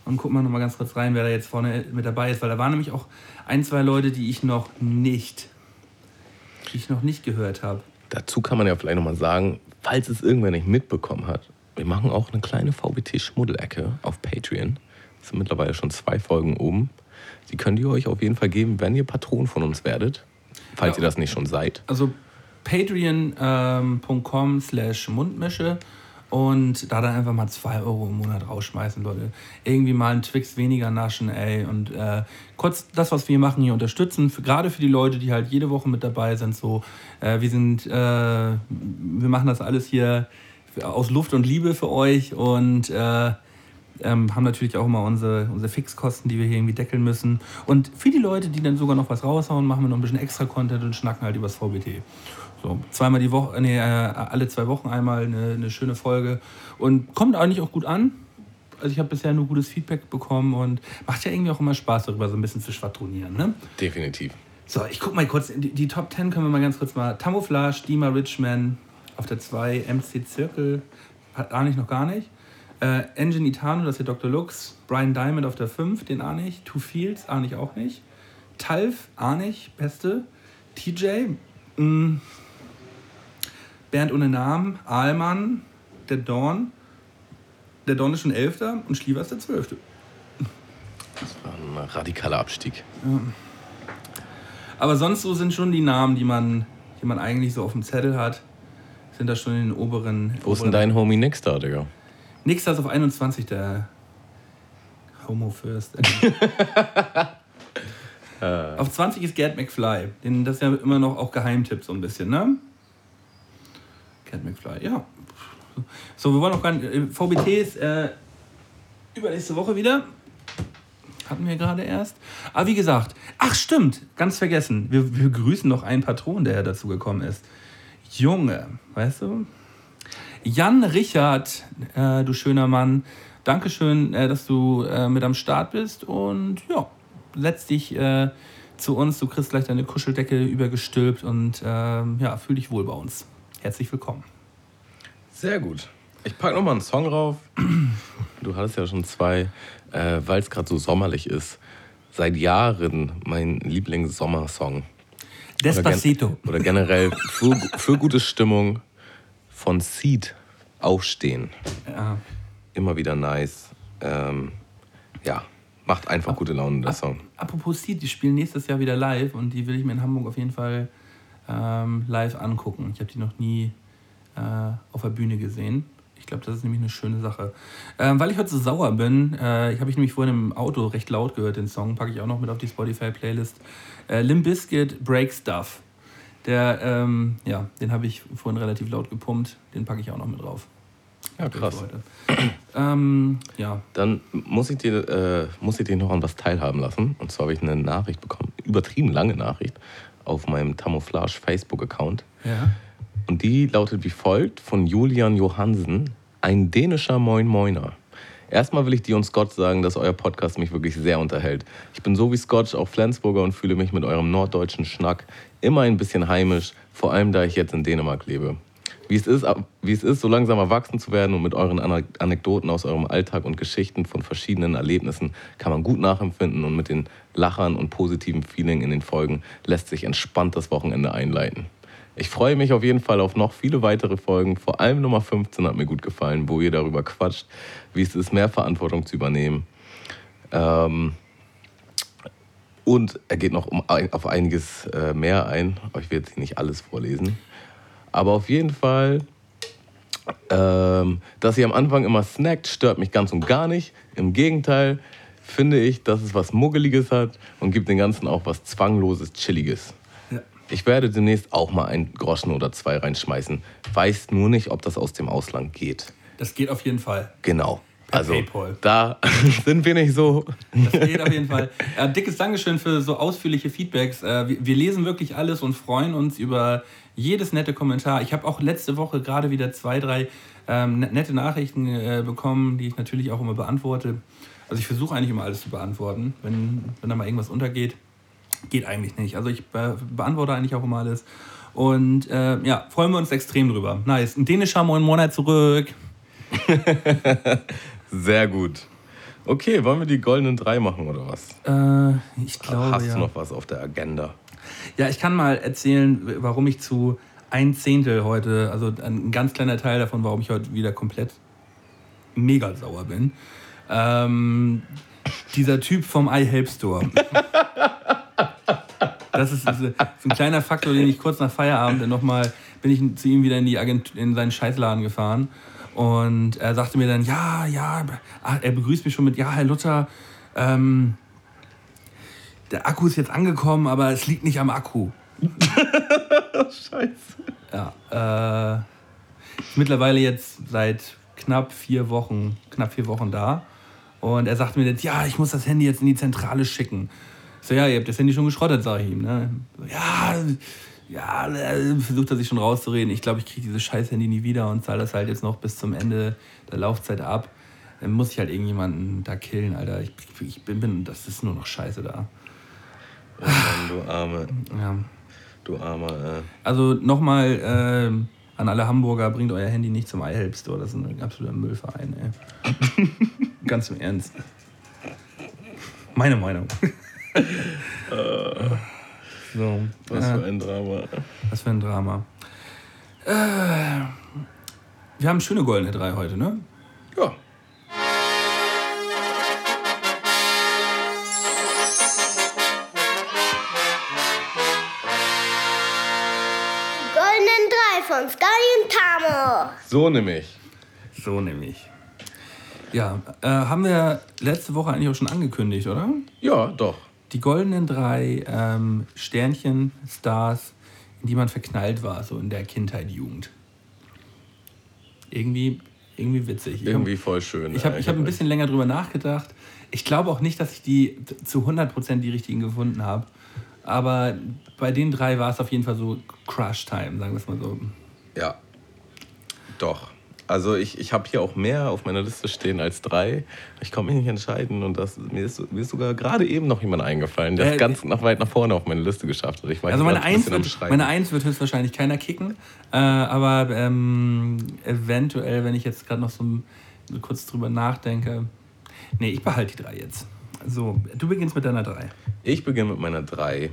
und gucke mal noch mal ganz kurz rein, wer da jetzt vorne mit dabei ist, weil da waren nämlich auch ein, zwei Leute, die ich noch nicht, die ich noch nicht gehört habe. Dazu kann man ja vielleicht noch mal sagen, falls es irgendwer nicht mitbekommen hat, wir machen auch eine kleine VBT-Schmuddelecke auf Patreon. Es sind mittlerweile schon zwei Folgen oben. Die könnt ihr euch auf jeden Fall geben, wenn ihr Patron von uns werdet, falls ja, ihr das nicht schon seid. Also patreon.com ähm, slash Mundmische und da dann einfach mal 2 Euro im Monat rausschmeißen, Leute. Irgendwie mal einen Twix weniger naschen, ey. Und äh, kurz das, was wir hier machen, hier unterstützen. Für, gerade für die Leute, die halt jede Woche mit dabei sind. So, äh, wir sind, äh, wir machen das alles hier aus Luft und Liebe für euch und äh, ähm, haben natürlich auch immer unsere, unsere Fixkosten, die wir hier irgendwie deckeln müssen. Und für die Leute, die dann sogar noch was raushauen, machen wir noch ein bisschen extra Content und schnacken halt übers VBT. So, zweimal die Woche, nee, äh, alle zwei Wochen einmal eine, eine schöne Folge. Und kommt eigentlich auch gut an. Also ich habe bisher nur gutes Feedback bekommen und macht ja irgendwie auch immer Spaß, darüber so ein bisschen zu schwadronieren. Ne? Definitiv. So, ich guck mal kurz, die, die Top 10 können wir mal ganz kurz mal. Tamouflage, Dima Richman auf der 2, MC Zirkel, hat ahne ich noch gar nicht. Äh, Engine Itano, das ist der Dr. Lux. Brian Diamond auf der 5, den ahne ich. Two Fields ahne ich auch nicht. Talf ahne ich, beste. TJ, mh, mm, Bernd ohne Namen, Ahlmann, der Dorn. Der Dorn ist schon Elfter und Schliever ist der Zwölfte. Das war ein radikaler Abstieg. Ja. Aber sonst so sind schon die Namen, die man, die man eigentlich so auf dem Zettel hat, sind da schon in den oberen. Wo ist denn dein Homie Nix da, Digga? Nix ist auf 21, der Homo First. auf 20 ist Gerd McFly. Den, das ist ja immer noch auch Geheimtipp so ein bisschen, ne? Cat McFly, ja. So, wir wollen noch gar nicht. Äh, VBT ist äh, übernächste Woche wieder. hatten wir gerade erst. Aber wie gesagt, ach stimmt, ganz vergessen. Wir, wir grüßen noch einen Patron, der dazu gekommen ist. Junge, weißt du? Jan Richard, äh, du schöner Mann, Dankeschön, äh, dass du äh, mit am Start bist und ja, setz dich äh, zu uns. Du kriegst gleich deine Kuscheldecke übergestülpt und ähm, ja, fühl dich wohl bei uns. Herzlich willkommen. Sehr gut. Ich packe nochmal einen Song rauf. Du hattest ja schon zwei, äh, weil es gerade so sommerlich ist. Seit Jahren mein Lieblings-Sommersong. Despacito. Oder, gen oder generell für, für, gute Stimmung von Seed aufstehen. Ja. Immer wieder nice. Ähm, ja, macht einfach gute Laune, der Song. Apropos Seed, die spielen nächstes Jahr wieder live und die will ich mir in Hamburg auf jeden Fall ähm, live angucken. Ich habe die noch nie äh, auf der Bühne gesehen. Ich glaube, das ist nämlich eine schöne Sache. Ähm, weil ich heute so sauer bin, äh, ich habe ich nämlich vorhin im Auto recht laut gehört, den Song, packe ich auch noch mit auf die Spotify-Playlist. Äh, Limp Bizkit, Break Stuff. Der, ähm, ja, den habe ich vorhin relativ laut gepumpt, den packe ich auch noch mit drauf. Ja, krass. Ähm, ja. Dann muss ich, dir, äh, muss ich dir noch an was teilhaben lassen. Und zwar habe ich eine Nachricht bekommen, übertrieben lange Nachricht, auf meinem Tamouflage Facebook-Account. Ja. Und die lautet wie folgt von Julian Johansen, ein dänischer Moin Moiner. Erstmal will ich dir und Scott sagen, dass euer Podcast mich wirklich sehr unterhält. Ich bin so wie Scott auch Flensburger und fühle mich mit eurem norddeutschen Schnack immer ein bisschen heimisch, vor allem da ich jetzt in Dänemark lebe. Wie es ist, wie es ist so langsam erwachsen zu werden und mit euren Anekdoten aus eurem Alltag und Geschichten von verschiedenen Erlebnissen kann man gut nachempfinden und mit den Lachern und positiven Feeling in den Folgen lässt sich entspannt das Wochenende einleiten. Ich freue mich auf jeden Fall auf noch viele weitere Folgen. Vor allem Nummer 15 hat mir gut gefallen, wo ihr darüber quatscht, wie es ist, mehr Verantwortung zu übernehmen. Ähm und er geht noch um, auf einiges äh, mehr ein. Aber ich werde jetzt nicht alles vorlesen. Aber auf jeden Fall, ähm, dass ihr am Anfang immer snackt, stört mich ganz und gar nicht. Im Gegenteil, finde ich, dass es was Muggeliges hat und gibt den Ganzen auch was Zwangloses, Chilliges. Ich werde demnächst auch mal einen Groschen oder zwei reinschmeißen. Weiß nur nicht, ob das aus dem Ausland geht. Das geht auf jeden Fall. Genau. Per also Paypal. da sind wir nicht so. Das geht auf jeden Fall. Äh, dickes Dankeschön für so ausführliche Feedbacks. Äh, wir, wir, lesen wirklich alles und freuen uns über jedes nette Kommentar. Ich habe auch letzte Woche gerade wieder zwei, drei ähm, ne-, nette Nachrichten äh, bekommen, die ich natürlich auch immer beantworte. Also ich versuche eigentlich immer alles zu beantworten, wenn, wenn da mal irgendwas untergeht. Geht eigentlich nicht. Also ich be beantworte eigentlich auch immer alles. Und äh, ja, freuen wir uns extrem drüber. Nice. Ein dänischer Moin Monat zurück. Sehr gut. Okay, wollen wir die goldenen drei machen oder was? Äh, ich glaube. Hast ja. du noch was auf der Agenda? Ja, ich kann mal erzählen, warum ich zu ein Zehntel heute, also ein ganz kleiner Teil davon, warum ich heute wieder komplett mega sauer bin. Ähm, dieser Typ vom iHelp Store. Das ist, ist, ein kleiner Faktor, den ich kurz nach Feierabend nochmal, bin ich zu ihm wieder in, die Agent, in seinen Scheißladen gefahren. Und er sagte mir dann, ja, ja, er begrüßt mich schon mit, ja, Herr Luther, ähm, der Akku ist jetzt angekommen, aber es liegt nicht am Akku. Scheiße. Ja, äh, mittlerweile jetzt seit knapp vier Wochen, knapp vier Wochen da. Und er sagte mir jetzt, ja, ich muss das Handy jetzt in die Zentrale schicken. So, ja, ihr habt das Handy schon geschrottet, sag ich ihm. Ne? Ja, ja, versucht er sich schon rauszureden. Ich glaube, ich kriege dieses scheiß Handy nie wieder und zahle das halt jetzt noch bis zum Ende der Laufzeit ab. Dann muss ich halt irgendjemanden da killen, Alter. Ich, ich bin, bin, das ist nur noch scheiße da. Oh Mann, du Arme. Ja. Du Armer, äh. Also nochmal äh, an alle Hamburger, bringt euer Handy nicht zum iHelp Store. Das ist ein absoluter Müllverein, ey. Ganz im Ernst. Meine Meinung. So, was äh, für ein Drama. Was für ein Drama. Äh, wir haben schöne goldene drei heute, ne? Ja. von Sky und Tamo. So nämlich. So nämlich. Ja, äh, haben wir letzte Woche eigentlich auch schon angekündigt, oder? Ja, doch. Die goldenen drei ähm, Sternchen, Stars, in die man verknallt war, so in der Kindheit, Jugend. Irgendwie irgendwie witzig. Irgendwie hab, voll schön. Ich habe ich hab ein bisschen länger drüber nachgedacht. Ich glaube auch nicht, dass ich die zu 100% die richtigen gefunden habe. Aber bei den drei war es auf jeden Fall so Crush-Time, sagen wir es mal so. Ja. Doch. Also ich, ich habe hier auch mehr auf meiner Liste stehen als drei. Ich konnte mich nicht entscheiden und das, mir, ist, mir ist sogar gerade eben noch jemand eingefallen, der Äh, es ganz nach weit nach vorne auf meine Liste geschafft hat. Also meine Eins, wird, meine Eins wird höchstwahrscheinlich keiner kicken. Äh, aber ähm, eventuell, wenn ich jetzt gerade noch so, so kurz drüber nachdenke. Nee, ich behalte die drei jetzt. So, du beginnst mit deiner drei. Ich beginne mit meiner drei.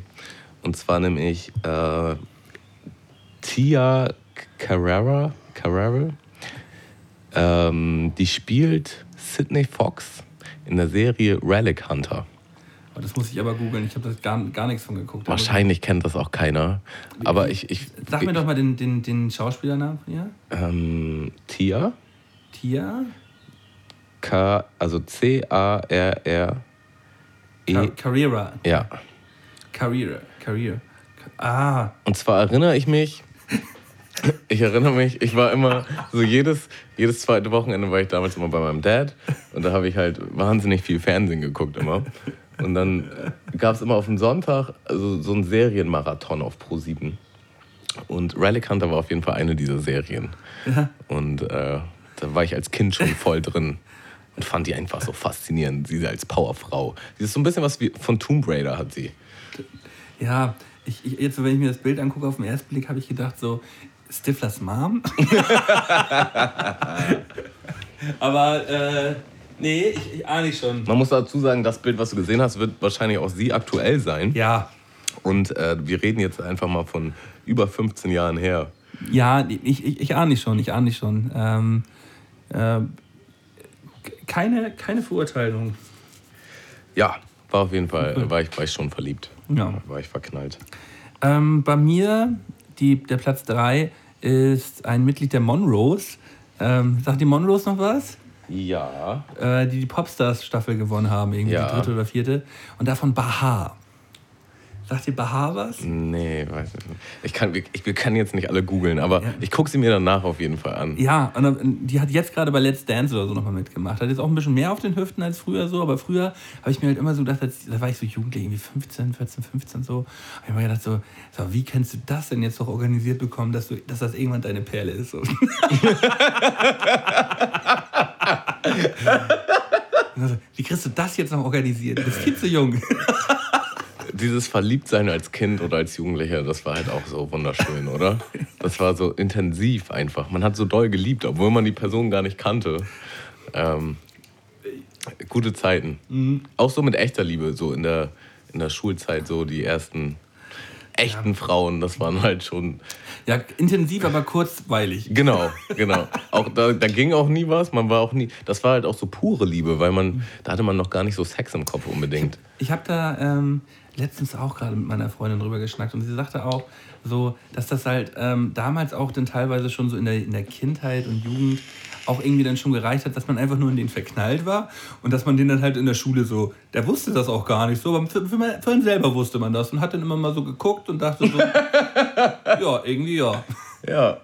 Und zwar nämlich äh, Tia Carrera. Carrera. Ähm, die spielt Sydney Fox in der Serie Relic Hunter. Oh, Das muss ich aber googeln. Ich habe das gar, gar nichts von geguckt. Wahrscheinlich kennt das auch keiner. Aber ich. ich Sag mir doch mal den, den, den Schauspielernamen von ihr. Ähm, Tia. Tia K, also C-A-R-R-E. Car Carrera. Ja. Career. Career. Ah, Und zwar erinnere ich mich, ich erinnere mich, ich war immer so jedes, jedes zweite Wochenende war ich damals immer bei meinem Dad und da habe ich halt wahnsinnig viel Fernsehen geguckt immer. Und dann gab es immer auf dem Sonntag also so einen Serienmarathon auf Pro7. Und Relic Hunter war auf jeden Fall eine dieser Serien. Ja. Und äh, da war ich als Kind schon voll drin und fand die einfach so faszinierend. Sie als Powerfrau. Sie ist so ein bisschen was wie von Tomb Raider hat sie. ja. Ich, ich, jetzt, wenn ich mir das Bild angucke, auf den ersten Blick habe ich gedacht, so, Stiflers Mom? aber, äh, nee, ich, ich ahne ich schon. Man muss dazu sagen, das Bild, was du gesehen hast, wird wahrscheinlich auch sie aktuell sein. Ja, Und äh, wir reden jetzt einfach mal von über 15 Jahren her. ja, ich, ich, ich ahne ich schon, ich ahne ich schon. Ähm, äh, keine, keine Verurteilung. Ja, war auf jeden Fall, war ich, war ich schon verliebt. Ja. War ich verknallt. Ähm, bei mir, die, der Platz 3 ist ein Mitglied der Monroes. Ähm, sagt die Monroes noch was? Ja. Äh, die die Popstars-Staffel gewonnen haben, irgendwie Ja. die dritte oder vierte. Und davon Bahar. Sagt ihr Bahar was? Nee, weiß ich nicht. Ich kann, ich, ich kann jetzt nicht alle googeln, aber Ja. ich gucke sie mir danach auf jeden Fall an. Ja, und dann- die hat jetzt gerade bei Let's Dance oder so nochmal mitgemacht. Hat jetzt auch ein bisschen mehr auf den Hüften als früher so, aber früher habe ich mir halt immer so gedacht, als, da war ich so jugendlich, irgendwie 15, 14, 15 so, habe ich mir gedacht so, so, wie kannst du das denn jetzt doch organisiert bekommen, dass, du, dass das irgendwann deine Perle ist? So. Also, wie kriegst du das jetzt noch organisiert? Du bist viel zu jung. Dieses Verliebtsein als Kind oder als Jugendlicher, das war halt auch so wunderschön, oder? Das war so intensiv einfach. Man hat so doll geliebt, obwohl man die Person gar nicht kannte. Ähm, gute Zeiten. Auch so mit echter Liebe, so in der, in der Schulzeit, so die ersten echten Frauen, das waren halt schon. Ja, intensiv, aber kurzweilig. Genau, genau. Auch da, da ging auch nie was. Man war auch nie. Das war halt auch so pure Liebe, weil man, da hatte man noch gar nicht so Sex im Kopf unbedingt. Ich habe da ähm, letztens auch gerade mit meiner Freundin drüber geschnackt und sie sagte auch so, dass das halt ähm, damals auch dann teilweise schon so in der, in der Kindheit und Jugend auch irgendwie dann schon gereicht hat, dass man einfach nur in den verknallt war und dass man den dann halt in der Schule so, der wusste das auch gar nicht so, aber für, für, für ihn selber wusste man das und hat dann immer mal so geguckt und dachte so, ja, irgendwie ja. Ja.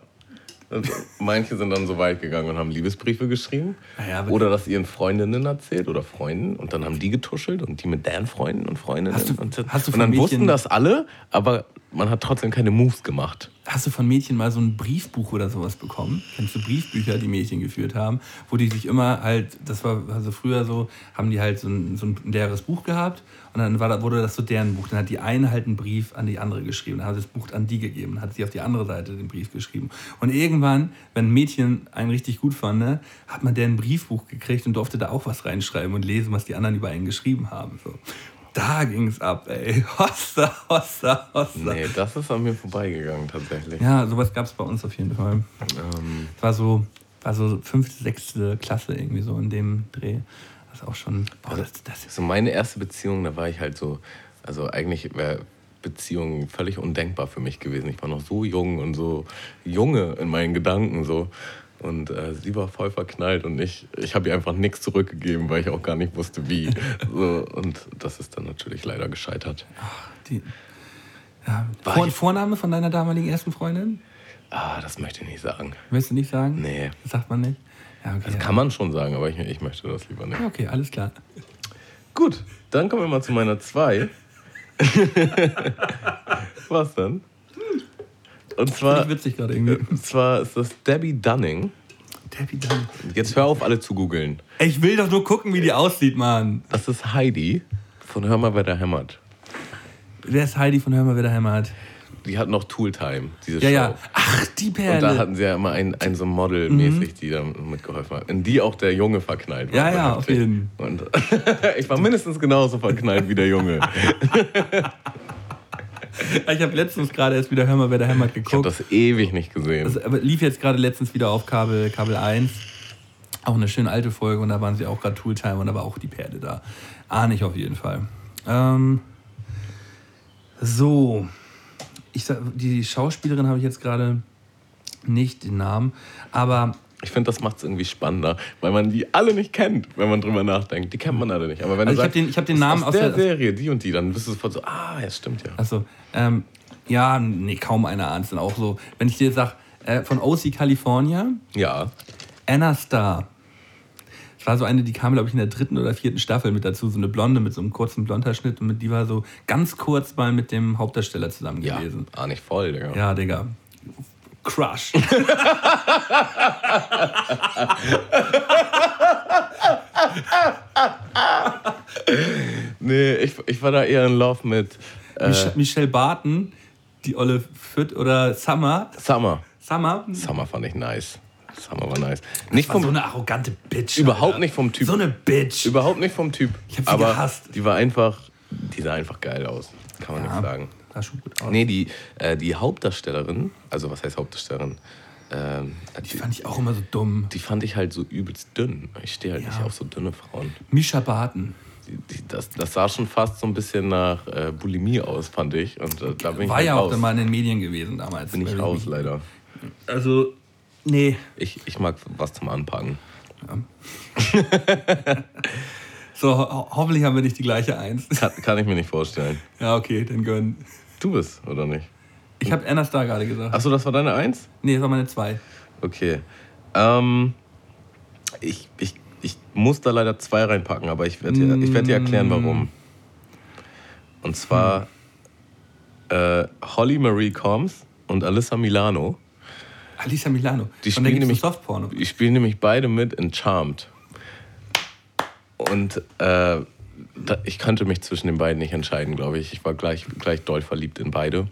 Manche sind dann so weit gegangen und haben Liebesbriefe geschrieben. Naja, aber- oder das ihren Freundinnen erzählt oder Freunden. Und dann haben die getuschelt und die mit deren Freunden und Freundinnen. Hast du- und hast du und dann von wussten Mädchen- das alle, aber man hat trotzdem keine Moves gemacht. Hast du von Mädchen mal so ein Briefbuch oder sowas bekommen? Kennst du Briefbücher, die Mädchen geführt haben, wo die sich immer halt, das war also früher so, haben die halt so ein, so ein leeres Buch gehabt und dann war, wurde das so deren Buch. Dann hat die eine halt einen Brief an die andere geschrieben, dann hat sie das Buch an die gegeben, dann hat sie auf die andere Seite den Brief geschrieben. Und irgendwann, wenn ein Mädchen einen richtig gut fand, ne, hat man deren Briefbuch gekriegt und durfte da auch was reinschreiben und lesen, was die anderen über einen geschrieben haben. So. Da ging's ab, ey. Hossa, hossa, hossa. Nee, das ist an mir vorbeigegangen tatsächlich. Ja, sowas gab es bei uns auf jeden Fall. Ähm, Es war so, war so fünfte, sechste Klasse irgendwie so in dem Dreh. Das ist auch schon. Boah, das, das, so meine erste Beziehung, da war ich halt so, also eigentlich wäre Beziehung völlig undenkbar für mich gewesen. Ich war noch so jung und so junge in meinen Gedanken so. Und äh, sie war voll verknallt und ich, ich habe ihr einfach nichts zurückgegeben, weil ich auch gar nicht wusste, wie. So, und das ist dann natürlich leider gescheitert. die, ja, Vor, Vorname von deiner damaligen ersten Freundin? Ah, das möchte ich nicht sagen. Willst du nicht sagen? Nee. Das sagt man nicht. Ja, okay, das ja. kann man schon sagen, aber ich, ich möchte das lieber nicht. Okay, alles klar. Gut, dann kommen wir mal zu meiner 2. Was denn? Und zwar, witzig gerade irgendwie. Und zwar ist das Debbie Dunning. Debbie Dunning. Jetzt hör auf, alle zu googeln. Ich will doch nur gucken, wie die aussieht, Mann. Das ist Heidi von Hör mal, wer da hämmert. Wer ist Heidi von Hör mal, wer da hämmert? Die hat noch Tooltime, diese ja, Show. Ja. Ach, die Perle. Und da hatten sie ja immer ein, ein so Model mäßig, mhm. die da mitgeholfen hat. In die auch der Junge verknallt war. Ja, ja, auf jeden Fall. Und ich war mindestens genauso verknallt wie der Junge. ich habe letztens gerade erst wieder Hör mal, wer da hämmert geguckt. Ich habe das ewig nicht gesehen. Das aber lief jetzt gerade letztens wieder auf Kabel, Kabel 1. Auch eine schöne alte Folge und da waren sie auch gerade Tooltime und da war auch die Perle da. Ahne ich auf jeden Fall. Ähm, so, ich sag, die Schauspielerin habe ich jetzt gerade nicht den Namen, aber ich finde, das macht es irgendwie spannender, weil man die alle nicht kennt, wenn man drüber nachdenkt. Die kennt man alle nicht. Aber wenn also du ich habe den, hab den Namen aus, der, Serie, die und die, dann bist du sofort so, ah, ja, stimmt ja. Also, ähm, ja, nee, kaum einer ahnt es dann auch so. Wenn ich dir sage, äh, von OC California, ja. Anna Star. Das war so eine, die kam, glaube ich, in der dritten oder vierten Staffel mit dazu, so eine Blonde mit so einem kurzen Blondhaarschnitt und mit, die war so ganz kurz mal mit dem Hauptdarsteller zusammen ja, gewesen. Ah, nicht voll, Digga. Ja, Digga. Crush. nee, ich, ich war da eher in Love mit. Äh Michelle Barton, die Olle Fit oder Summer. Summer. Summer. Summer fand ich nice. Summer war nice. Nicht vom, so eine arrogante Bitch. Überhaupt Alter. nicht vom Typ. So eine Bitch. Überhaupt nicht vom Typ. Ich hab sie aber gehasst. Die war einfach, die sah einfach geil aus. Kann man ja, nicht sagen. Sah schon gut aus. Nee, die, äh, die Hauptdarstellerin, also was heißt Hauptdarstellerin? Ähm, die, die, fand ich auch immer so dumm. Die fand ich halt so übelst dünn. Ich stehe halt ja. nicht auf so dünne Frauen. Misha Barton. Das, das, sah schon fast so ein bisschen nach äh, Bulimie aus, fand ich. Und äh, da bin War ich halt ja raus. auch mal in den Medien gewesen damals. Bin ich raus, leider. Also, nee. Ich, ich mag was zum Anpacken. Ja. so, ho hoffentlich haben wir nicht die gleiche Eins. Kann, kann ich mir nicht vorstellen. Ja, okay, dann gönn. Du bist, oder nicht? Ich habe Anna Star gerade gesagt. Achso, das war deine Eins? Nee, das war meine Zwei. Okay. Ähm, ich, ich, ich muss da leider zwei reinpacken, aber ich werde dir, ich werd dir erklären, mm. warum. Und zwar äh, Holly Marie Combs und Alyssa Milano. Alyssa Milano. Die spielen nämlich, Softporno. Die spielen nämlich beide mit in Charmed. Und äh, ich konnte mich zwischen den beiden nicht entscheiden, glaube ich. Ich war gleich, gleich doll verliebt in beide.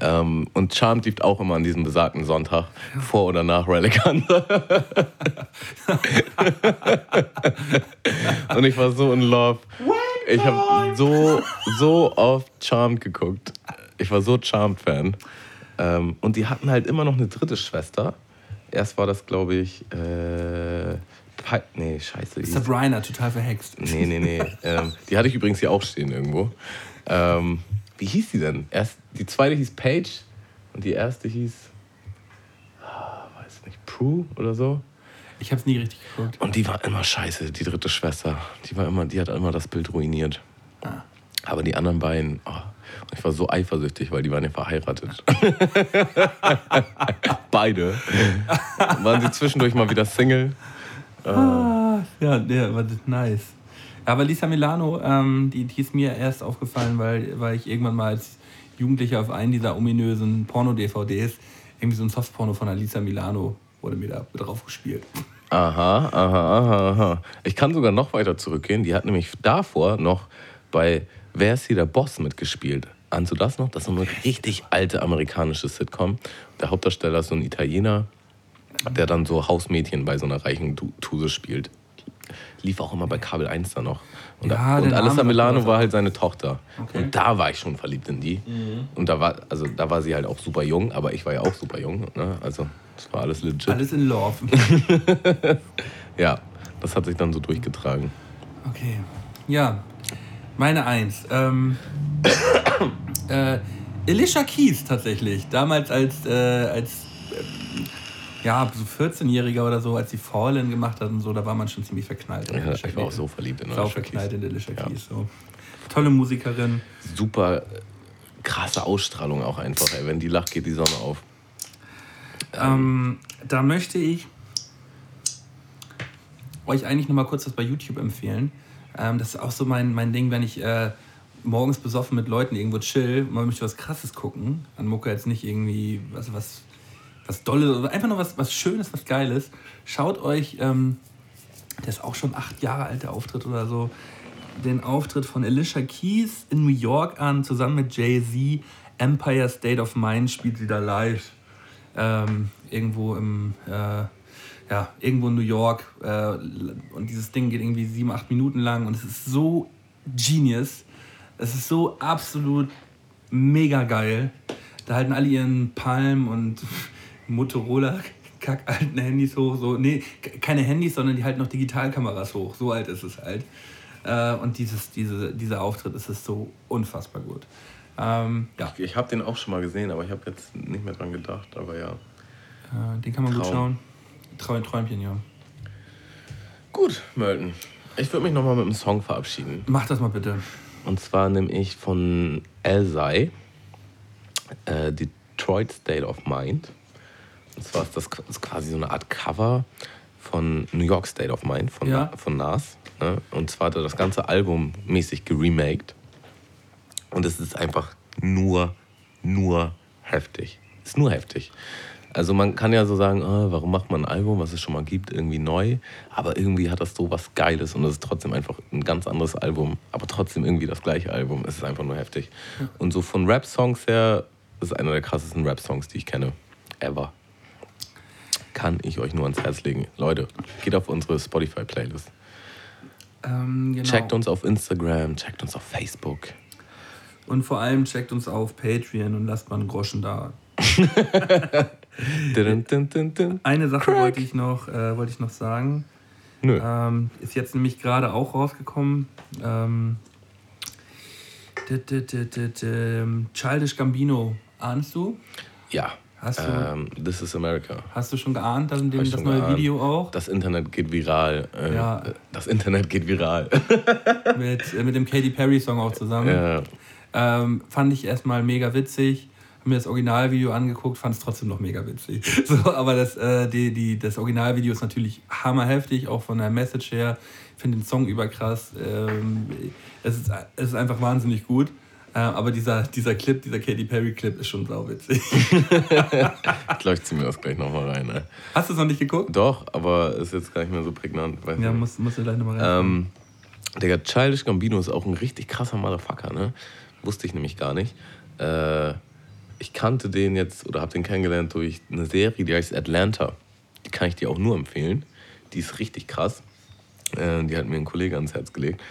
Ähm, und Charmed lief auch immer an diesem besagten Sonntag, vor oder nach Relicanth. und ich war so in love. Ich habe so, so oft Charmed geguckt. Ich war so Charmed-Fan. Ähm, und die hatten halt immer noch eine dritte Schwester. Erst war das, glaube ich, äh, nee, scheiße. Sabrina, total verhext. Nee, nee, nee. ähm, die hatte ich übrigens hier auch stehen irgendwo. Ähm, wie hieß die denn? Erst, die zweite hieß Paige und die erste hieß, ah, weiß nicht, Prue oder so. Ich hab's nie richtig geguckt. Und die war immer scheiße, die dritte Schwester. Die war immer, die hat immer das Bild ruiniert. Ah. Aber die anderen beiden, oh, ich war so eifersüchtig, weil die waren ja verheiratet. Beide. Waren sie zwischendurch mal wieder Single. Ah, ja, der war nice. Aber Lisa Milano, ähm, die, die ist mir erst aufgefallen, weil, weil ich irgendwann mal als Jugendlicher auf einen dieser ominösen Porno-DVDs irgendwie so ein Softporno von Alisa Milano wurde mir da drauf gespielt. Aha, aha, aha, aha. Ich kann sogar noch weiter zurückgehen. Die hat nämlich davor noch bei Wer ist hier der Boss mitgespielt. Ahnst du das noch? Das ist eine richtig alte amerikanische Sitcom. Der Hauptdarsteller ist so ein Italiener, der dann so Hausmädchen bei so einer reichen Tuse spielt lief auch immer bei Kabel 1 da noch. Und, ja, und Alissa Milano war halt seine Tochter. Okay. Und da war ich schon verliebt in die. Mhm. Und da war, also da war sie halt auch super jung, aber ich war ja auch super jung. Ne? Also das war alles legit. Alles in Love. ja, das hat sich dann so durchgetragen. Okay. Ja, meine Eins. Ähm, äh, Alicia Keys tatsächlich. Damals als, äh, als ja, so 14-Jähriger oder so, als sie Fallen gemacht hat und so, da war man schon ziemlich verknallt. Ja, ich war auch so verliebt in Alicia verknallt in Alicia ja. Keys. So. Tolle Musikerin. Super äh, krasse Ausstrahlung auch einfach, ey. Wenn die lacht, geht die Sonne auf. Ähm, da möchte ich euch eigentlich noch mal kurz was bei YouTube empfehlen. Ähm, das ist auch so mein, mein Ding, wenn ich äh, morgens besoffen mit Leuten irgendwo chill und man möchte was Krasses gucken. An Mucke jetzt nicht irgendwie was, was, was Dolles, einfach nur was, was Schönes, was Geiles. Schaut euch, ähm, der ist auch schon acht Jahre alt, der Auftritt oder so, den Auftritt von Alicia Keys in New York an, zusammen mit Jay-Z. Empire State of Mind spielt sie da live. Ähm, irgendwo im, äh, ja, irgendwo in New York. Äh, und dieses Ding geht irgendwie sieben, acht Minuten lang und es ist so genius. Es ist so absolut mega geil. Da halten alle ihren Palm und Motorola kack alten Handys hoch. So, nee, keine Handys, sondern die halten noch Digitalkameras hoch. So alt ist es halt. Äh, und dieses, diese, dieser Auftritt ist es so unfassbar gut. Ähm, ja. Ich, ich habe den auch schon mal gesehen, aber ich habe jetzt nicht mehr dran gedacht. Aber ja. Äh, den kann man Traum. gut schauen. Trau Träumchen, ja. Gut, Mölten. Ich würde mich nochmal mit einem Song verabschieden. Mach das mal bitte. Und zwar nehme ich von Elzai äh, Detroit State of Mind. Zwar ist das ist quasi so eine Art Cover von New York State of Mind von, ja. von Nas. Ne? Und zwar hat er das ganze Album mäßig geremaked. Und es ist einfach nur, nur heftig. Ist nur heftig. Also man kann ja so sagen, oh, warum macht man ein Album, was es schon mal gibt, irgendwie neu. Aber irgendwie hat das so was Geiles und es ist trotzdem einfach ein ganz anderes Album. Aber trotzdem irgendwie das gleiche Album. Es ist einfach nur heftig. Und so von Rap-Songs her, ist einer der krassesten Rap-Songs, die ich kenne. Ever. Kann ich euch nur ans Herz legen. Leute, geht auf unsere Spotify-Playlist. Ähm, genau. Checkt uns auf Instagram, checkt uns auf Facebook. Und vor allem checkt uns auf Patreon und lasst mal einen Groschen da. Eine Sache wollte ich noch, äh, wollte ich noch sagen. Nö. Ähm, ist jetzt nämlich gerade auch rausgekommen. Ähm, Childish Gambino, ahnst du? Ja. Hast du, ähm, This is America. Hast du schon geahnt, dass das, das neue geahnt. Video auch? Das Internet geht viral. Äh, ja. Das Internet geht viral. mit, äh, mit dem Katy Perry Song auch zusammen. Ja. Ähm, fand ich erstmal mega witzig. Hab mir das Originalvideo angeguckt, fand es trotzdem noch mega witzig. So, aber das, äh, die, die, das Originalvideo ist natürlich hammerheftig, auch von der Message her. Ich finde den Song überkrass. Ähm, es, ist, es ist einfach wahnsinnig gut. Äh, aber dieser, dieser Clip, dieser Katy Perry-Clip ist schon sauwitzig. ich glaube, ich ziehe mir das gleich nochmal rein. Ne? Hast du es noch nicht geguckt? Doch, aber ist jetzt gar nicht mehr so prägnant. ja, musst, musst du gleich nochmal rein. Ähm, Digga, Childish Gambino ist auch ein richtig krasser Motherfucker, ne? Wusste ich nämlich gar nicht. Äh, ich kannte den jetzt oder habe den kennengelernt durch eine Serie, die heißt Atlanta. Die kann ich dir auch nur empfehlen. Die ist richtig krass. Äh, die hat mir ein Kollege ans Herz gelegt.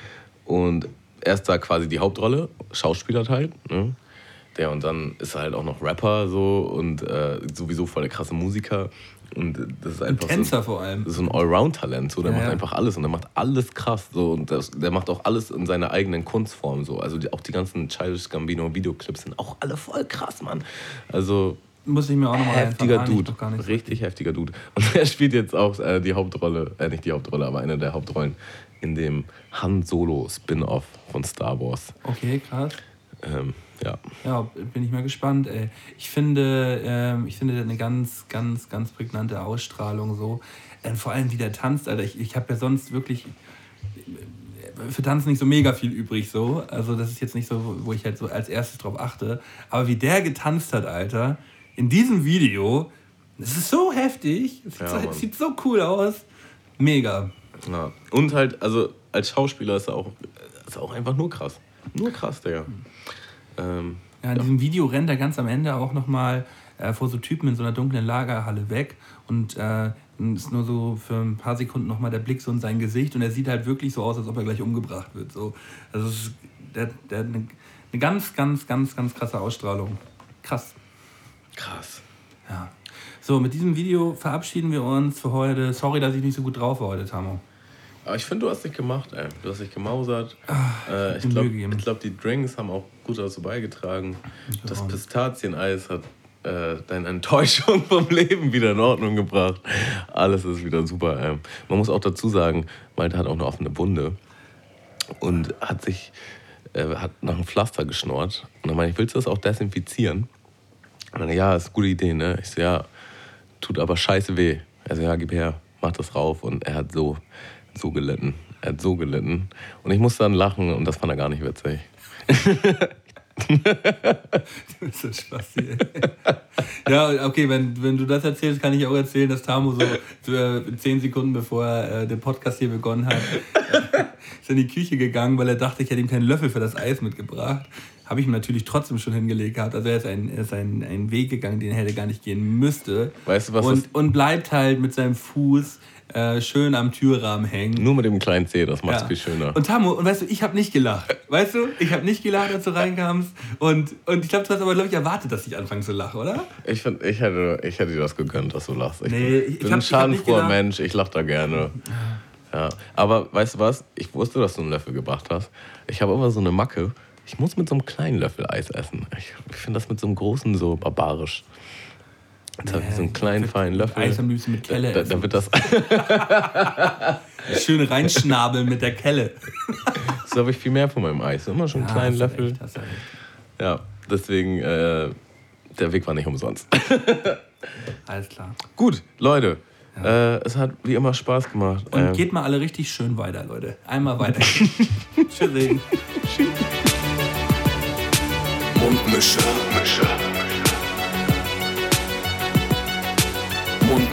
Und er ist da quasi die Hauptrolle, Schauspieler halt. Ne? Der und dann ist er halt auch noch Rapper so und äh, sowieso voll der krasse Musiker. Und das ist einfach. Ein Tänzer so, vor allem. Das ist so ein Allround-Talent. So. Der ja, macht ja. einfach alles und der macht alles krass. So. Und das, der macht auch alles in seiner eigenen Kunstform. So. Also die, auch die ganzen Childish Gambino Videoclips sind auch alle voll krass, Mann. Also. Muss ich mir auch nochmal Heftiger Dude. Richtig heftiger Dude. Und er spielt jetzt auch äh, die Hauptrolle, äh, nicht die Hauptrolle, aber eine der Hauptrollen in dem Han Solo Spin-off von Star Wars. Okay, krass. Ähm, ja. Ja, bin ich mal gespannt, ey. Ich finde, ähm, ich finde eine ganz, ganz, ganz prägnante Ausstrahlung so. Ähm, vor allem, wie der tanzt, Alter. Ich, ich habe ja sonst wirklich für Tanzen nicht so mega viel übrig so. Also das ist jetzt nicht so, wo ich halt so als erstes drauf achte. Aber wie der getanzt hat, Alter, in diesem Video, das ist so heftig. Es sieht, ja, so, sieht so cool aus. Mega. Ja. Und halt, also als Schauspieler ist er auch, ist er auch einfach nur krass. Nur krass, Digga. Ähm, ja, in ja. diesem Video rennt er ganz am Ende auch nochmal äh, vor so Typen in so einer dunklen Lagerhalle weg und äh, ist nur so für ein paar Sekunden nochmal der Blick so in sein Gesicht und er sieht halt wirklich so aus, als ob er gleich umgebracht wird. So. Also ist, der, der hat eine, eine ganz, ganz, ganz, ganz krasse Ausstrahlung. Krass. Krass. Ja. So, mit diesem Video verabschieden wir uns für heute. Sorry, dass ich nicht so gut drauf war heute, Tamo. Aber ich finde, du hast dich gemacht, ey. Du hast dich gemausert. Ach, äh, ich glaube, glaub, die Drinks haben auch gut dazu beigetragen. Das Pistazieneis hat äh, deine Enttäuschung vom Leben wieder in Ordnung gebracht. Alles ist wieder super. Ey. Man muss auch dazu sagen, Malte hat auch eine offene Wunde und hat sich äh, hat nach einem Pflaster geschnort. Und dann meine ich, willst du das auch desinfizieren? Und dann, ja, ist eine gute Idee, ne? Ich so, ja, tut aber scheiße weh. Also ja, gib her, mach das rauf. Und er hat so so gelitten. Er hat so gelitten. Und ich musste dann lachen und das fand er gar nicht witzig. du bist so Spasti. ja, okay, wenn, wenn du das erzählst, kann ich auch erzählen, dass Tamu so, äh, zehn Sekunden bevor er äh, den Podcast hier begonnen hat, äh, ist in die Küche gegangen, weil er dachte, ich hätte ihm keinen Löffel für das Eis mitgebracht. Habe ich ihm natürlich trotzdem schon hingelegt gehabt. Also er ist, ein, ist ein, einen Weg gegangen, den er hätte gar nicht gehen müsste. Weißt du, was und, und bleibt halt mit seinem Fuß äh, schön am Türrahmen hängen. Nur mit dem kleinen C, das macht es ja. viel schöner. Und Tamu, und weißt du, ich habe nicht gelacht. Weißt du, ich habe nicht gelacht, als du reinkamst. Und, und ich glaube, du hast aber, glaube ich, erwartet, dass ich anfange zu lachen, oder? Ich, find, ich, hätte, ich hätte dir das gegönnt, dass du lachst. Ich nee, bin, ich, bin hab, ein schadenfroher Mensch, ich lache da gerne. Ja. Aber weißt du was? Ich wusste, dass du einen Löffel gebracht hast. Ich habe immer so eine Macke. Ich muss mit so einem kleinen Löffel Eis essen. Ich, ich finde das mit so einem großen so barbarisch. Jetzt habe ich so einen kleinen, feinen Löffel. Eis am liebsten mit Kelle. Da, da wird das Schön reinschnabeln mit der Kelle. so habe ich viel mehr von meinem Eis. Immer schon einen ja, kleinen Löffel. Recht. Ja, deswegen, äh, der Weg war nicht umsonst. Alles klar. Gut, Leute. Ja. Äh, es hat wie immer Spaß gemacht. Und ähm, geht mal alle richtig schön weiter, Leute. Einmal weiter. Tschüss. Mundmische. Mundmische.